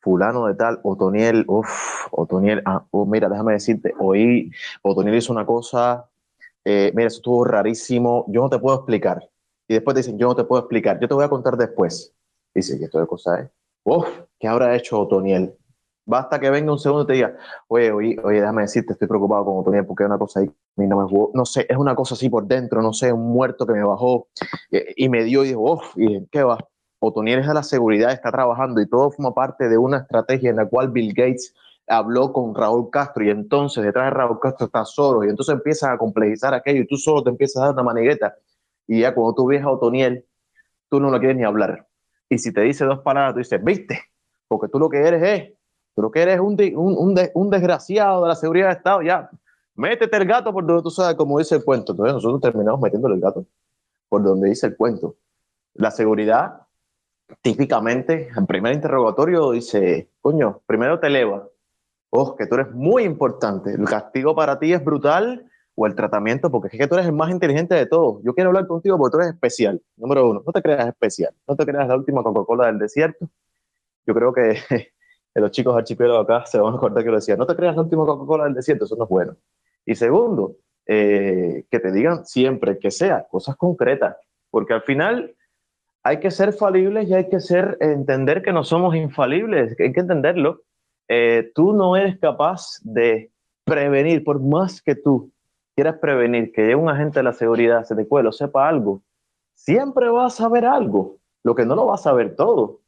fulano de tal, Otoniel, uff, Otoniel, ah, oh, mira, déjame decirte, oí, Otoniel hizo una cosa, eh, mira, eso estuvo rarísimo, yo no te puedo explicar. Y después te dicen, yo no te puedo explicar, yo te voy a contar después. Dice, ¿qué esto de cosa es? Uff, ¿qué habrá hecho Otoniel? Basta que venga un segundo y te diga, oye, oye, oye, déjame decirte, estoy preocupado con Otoniel porque hay una cosa ahí, no, me, no sé, es una cosa así por dentro, no sé, un muerto que me bajó eh, y me dio y dijo, uff, y ¿qué va? Otoniel es de la seguridad, está trabajando y todo forma parte de una estrategia en la cual Bill Gates habló con Raúl Castro y entonces detrás de Raúl Castro está solo y entonces empiezas a complejizar aquello y tú solo te empiezas a dar una manigueta y ya cuando tú ves a Otoniel, tú no lo quieres ni hablar. Y si te dice dos palabras, tú dices, viste, porque tú lo que eres es pero que eres un, un, un, desgraciado de la seguridad de Estado, ya, métete el gato por donde tú sabes, como dice el cuento. Entonces nosotros terminamos metiéndole el gato por donde dice el cuento. La seguridad, típicamente, en primer interrogatorio dice, coño, primero te eleva. Oh, que tú eres muy importante. El castigo para ti es brutal o el tratamiento, porque es que tú eres el más inteligente de todos. Yo quiero hablar contigo porque tú eres especial. Número uno, no te creas especial. No te creas la última Coca-Cola del desierto. Yo creo que [LAUGHS] los chicos archipiélagos acá se van a acordar que lo decía, no te creas la última Coca-Cola del desierto, eso no es bueno. Y segundo, eh, que te digan siempre que sea cosas concretas, porque al final hay que ser falibles y hay que ser, entender que no somos infalibles, hay que entenderlo. Eh, tú no eres capaz de prevenir, por más que tú quieras prevenir que un agente de la seguridad, se te cuelo, sepa algo, siempre vas a saber algo, lo que no lo vas a saber todo.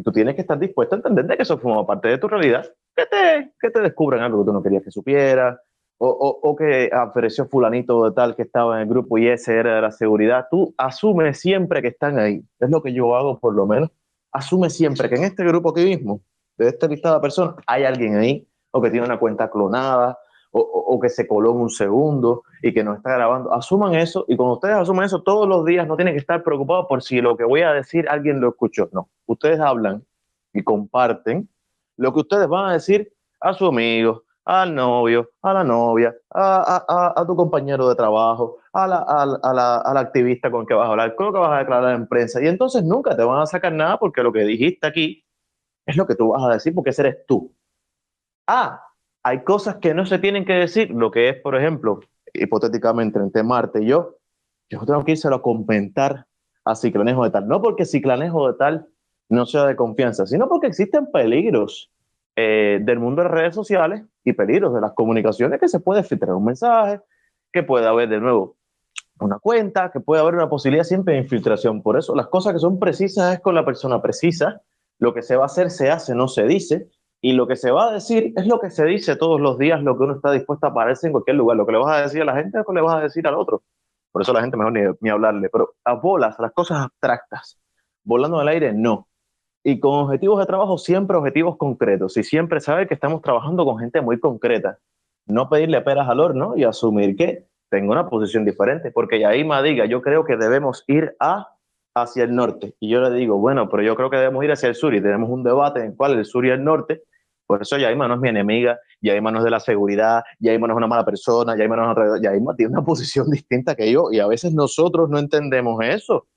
Y tú tienes que estar dispuesto a entender que eso forma parte de tu realidad, que te, que te descubran algo que tú no querías que supiera, o, o, o, que apareció fulanito de tal que estaba en el grupo y ese era de la seguridad. Tú asumes siempre que están ahí. Es lo que yo hago por lo menos. Asume siempre que en este grupo que mismo, de esta lista de personas, hay alguien ahí, o que tiene una cuenta clonada, o, que se coló en un segundo y que no está grabando. Asuman eso y cuando ustedes asuman eso todos los días no tienen que estar preocupados por si lo que voy a decir alguien lo escuchó. No, ustedes hablan y comparten lo que ustedes van a decir a su amigo, al novio, a la novia, a, a, tu compañero de trabajo, a la, a, la, al activista con que vas a hablar, con lo que vas a declarar en prensa. Y entonces nunca te van a sacar nada porque lo que dijiste aquí es lo que tú vas a decir porque ese eres tú. Ah, hay cosas que no se tienen que decir, lo que es, por ejemplo, hipotéticamente entre Marte y yo, yo tengo que irse a comentar a Ciclanejo de tal. No porque Ciclanejo de tal no sea de confianza, sino porque existen peligros eh, del mundo de redes sociales y peligros de las comunicaciones que se puede filtrar un mensaje, que puede haber de nuevo una cuenta, que puede haber una posibilidad siempre de infiltración. Por eso las cosas que son precisas es con la persona precisa, lo que se va a hacer se hace, no se dice, Y lo que se va a decir es lo que se dice todos los días, lo que uno está dispuesto a pararse en cualquier lugar. Lo que le vas a decir a la gente es lo que le vas a decir al otro. Por eso la gente mejor ni, ni hablarle. Pero a bolas, las cosas abstractas, volando en el aire, no. Y con objetivos de trabajo, siempre objetivos concretos. Y siempre saber que estamos trabajando con gente muy concreta. No pedirle peras al horno y asumir que tengo una posición diferente. Porque Yaima diga, yo creo que debemos ir a hacia el norte. Y yo le digo, bueno, pero yo creo que debemos ir hacia el sur y tenemos un debate en el cual el sur y el norte por eso Yaima no es mi enemiga, Yaima no es de la seguridad, Yaima no es una mala persona, Yaima no es otra, Yaima tiene una posición [LAUGHS] distinta que yo y a veces nosotros no entendemos eso,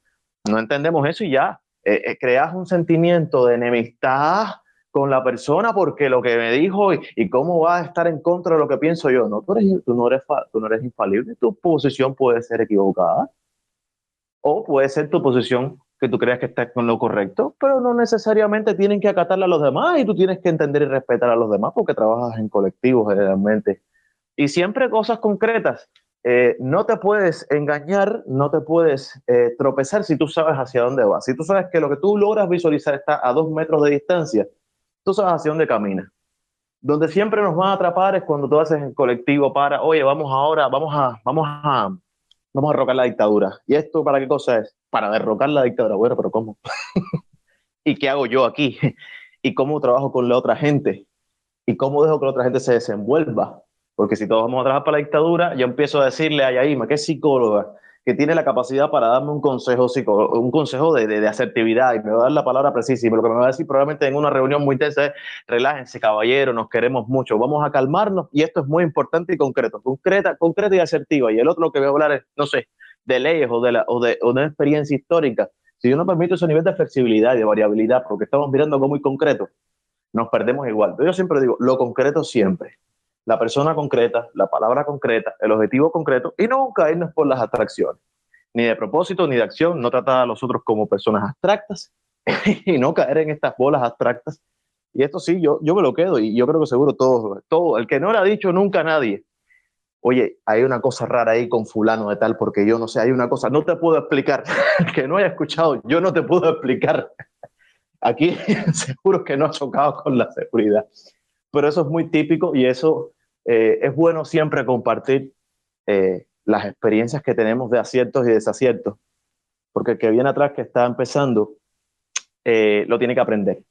no entendemos eso y ya, eh, eh, creas un sentimiento de enemistad con la persona porque lo que me dijo y, cómo va a estar en contra de lo que pienso yo. No, tú, eres, tú, no eres, tú no eres infalible, tu posición puede ser equivocada o puede ser tu posición que tú creas que estás con lo correcto, pero no necesariamente tienen que acatarle a los demás y tú tienes que entender y respetar a los demás porque trabajas en colectivo generalmente. Y siempre cosas concretas. Eh, no te puedes engañar, no te puedes eh, tropezar si tú sabes hacia dónde vas. Si tú sabes que lo que tú logras visualizar está a dos metros de distancia, tú sabes hacia dónde caminas. Donde siempre nos van a atrapar es cuando tú haces en colectivo para, oye, vamos ahora, vamos a, vamos a, vamos a derrocar la dictadura. ¿Y esto para qué cosa es? Para derrocar la dictadura. Bueno, pero ¿cómo? [LAUGHS] ¿Y qué hago yo aquí? [LAUGHS] ¿Y cómo trabajo con la otra gente? ¿Y cómo dejo que la otra gente se desenvuelva? Porque si todos vamos a trabajar para la dictadura, yo empiezo a decirle a Yaima, que es psicóloga, que tiene la capacidad para darme un consejo, un consejo de, de, asertividad y me va a dar la palabra precisa y lo que me va a decir probablemente en una reunión muy tensa es, relájense caballero, nos queremos mucho, vamos a calmarnos y esto es muy importante y concreto, concreta, concreta y asertiva y el otro lo que voy a hablar es, no sé, de leyes o de, la, o de, una experiencia histórica. Si yo no permito ese nivel de flexibilidad y de variabilidad porque estamos mirando algo muy concreto, nos perdemos igual. Pero yo siempre digo, lo concreto siempre la persona concreta, la palabra concreta, el objetivo concreto y no caernos por las atracciones, ni de propósito ni de acción, no tratar a los otros como personas abstractas [LAUGHS] y no caer en estas bolas abstractas. Y esto sí, yo, yo me lo quedo y yo creo que seguro todo, todo, el que no lo ha dicho nunca nadie, oye, hay una cosa rara ahí con fulano de tal, porque yo no sé, hay una cosa, no te puedo explicar, [LAUGHS] que no haya escuchado, yo no te puedo explicar. Aquí [LAUGHS] seguro que no ha chocado con la seguridad pero eso es muy típico y eso eh, es bueno siempre compartir eh, las experiencias que tenemos de aciertos y desaciertos, porque el que viene atrás, que está empezando, eh, lo tiene que aprender.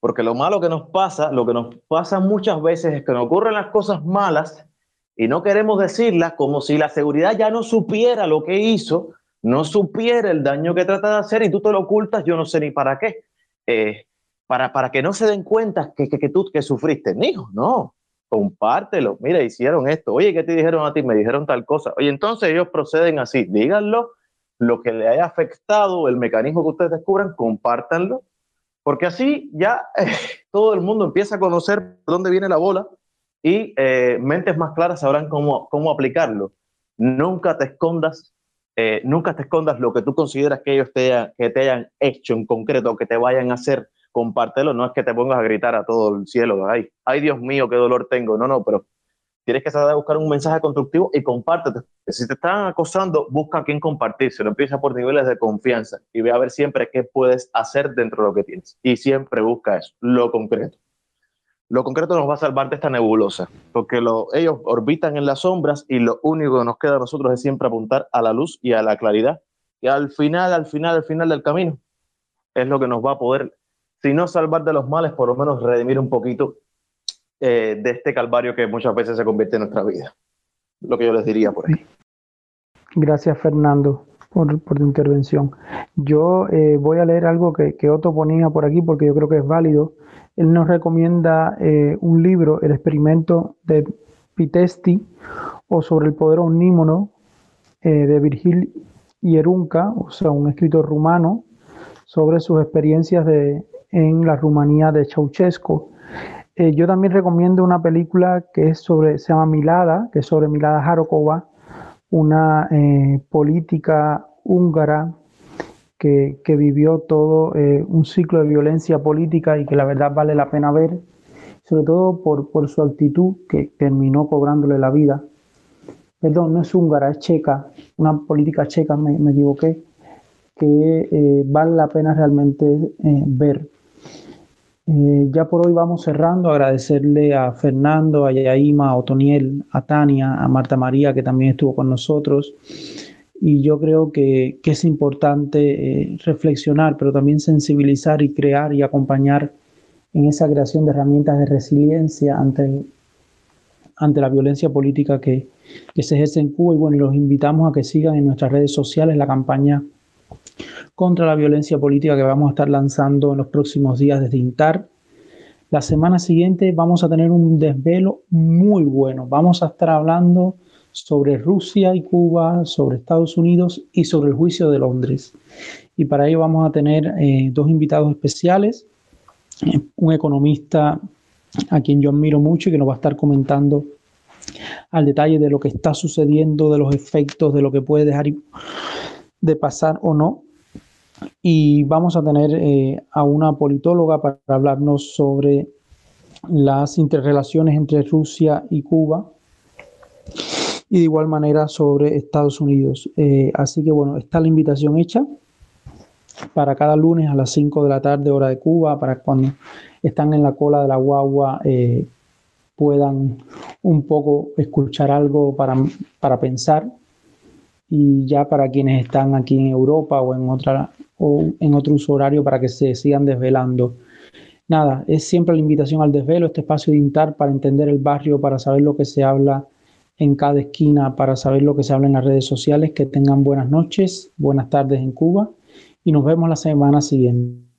Porque lo malo que nos pasa, lo que nos pasa muchas veces es que nos ocurren las cosas malas y no queremos decirlas como si la seguridad ya no supiera lo que hizo, no supiera el daño que trata de hacer y tú te lo ocultas, yo no sé ni para qué para, que no se den cuenta que, que, tú que sufriste. Hijo, no, compártelo. Mira, hicieron esto. Oye, ¿qué te dijeron a ti? Me dijeron tal cosa. Oye, entonces ellos proceden así. Díganlo, lo que le haya afectado, el mecanismo que ustedes descubran, compártanlo. Porque así ya [LAUGHS] todo el mundo empieza a conocer dónde viene la bola y eh, mentes más claras sabrán cómo, cómo aplicarlo. Nunca te escondas, eh, nunca te escondas lo que tú consideras que ellos te, que te hayan hecho en concreto, que te vayan a hacer compártelo, no es que te pongas a gritar a todo el cielo, ay, ay Dios mío, qué dolor tengo, no, no, pero tienes que saber buscar un mensaje constructivo y compártete. Si te están acosando, busca a quién compartírselo, empieza por niveles de confianza y ve a ver siempre qué puedes hacer dentro de lo que tienes. Y siempre busca eso, lo concreto. Lo concreto nos va a salvar de esta nebulosa, porque lo, ellos orbitan en las sombras y lo único que nos queda a nosotros es siempre apuntar a la luz y a la claridad. Y al final, al final, al final del camino, es lo que nos va a poder si no salvar de los males, por lo menos redimir un poquito eh, de este calvario que muchas veces se convierte en nuestra vida. Lo que yo les diría por ahí. Gracias, Fernando, por, tu intervención. Yo eh, voy a leer algo que, que, Otto ponía por aquí porque yo creo que es válido. Él nos recomienda eh, un libro, El experimento de Pitesti, o sobre el poder omnímono de Virgil Hierunca, o sea, un escritor rumano, sobre sus experiencias de, en la Rumanía de Ceausescu. Eh, yo también recomiendo una película que es sobre, se llama Milada, que es sobre Milada Jarokova, una eh, política húngara que, vivió todo eh, un ciclo de violencia política y que la verdad vale la pena ver, sobre todo por, su actitud que terminó cobrándole la vida. Perdón, no es húngara, es checa, una política checa, me, me equivoqué, que vale la pena realmente ver. Eh, ya por hoy vamos cerrando, agradecerle a Fernando, a Yaima, a Otoniel, a Tania, a Marta María, que también estuvo con nosotros. Y yo creo que, es importante eh, reflexionar, pero también sensibilizar y crear y acompañar en esa creación de herramientas de resiliencia ante, ante la violencia política que, que se ejerce en Cuba. Y bueno, los invitamos a que sigan en nuestras redes sociales la campaña contra la violencia política que vamos a estar lanzando en los próximos días desde INTAR. La semana siguiente vamos a tener un desvelo muy bueno. Vamos a estar hablando sobre Rusia y Cuba, sobre Estados Unidos y sobre el juicio de Londres. Y para ello vamos a tener eh, dos invitados especiales, un economista a quien yo admiro mucho y que nos va a estar comentando al detalle de lo que está sucediendo, de los efectos, de lo que puede dejar de pasar o no y vamos a tener eh, a una politóloga para hablarnos sobre las interrelaciones entre Rusia y Cuba y de igual manera sobre Estados Unidos. Eh, así que bueno, está la invitación hecha para cada lunes a las 5 de la tarde hora de Cuba, para cuando están en la cola de la guagua eh, puedan un poco escuchar algo para, para pensar y ya para quienes están aquí en Europa o en otra o en otro uso horario para que se sigan desvelando. Nada, es siempre la invitación al desvelo, este espacio de INTAR para entender el barrio, para saber lo que se habla en cada esquina, para saber lo que se habla en las redes sociales. Que tengan buenas noches, buenas tardes en Cuba y nos vemos la semana siguiente.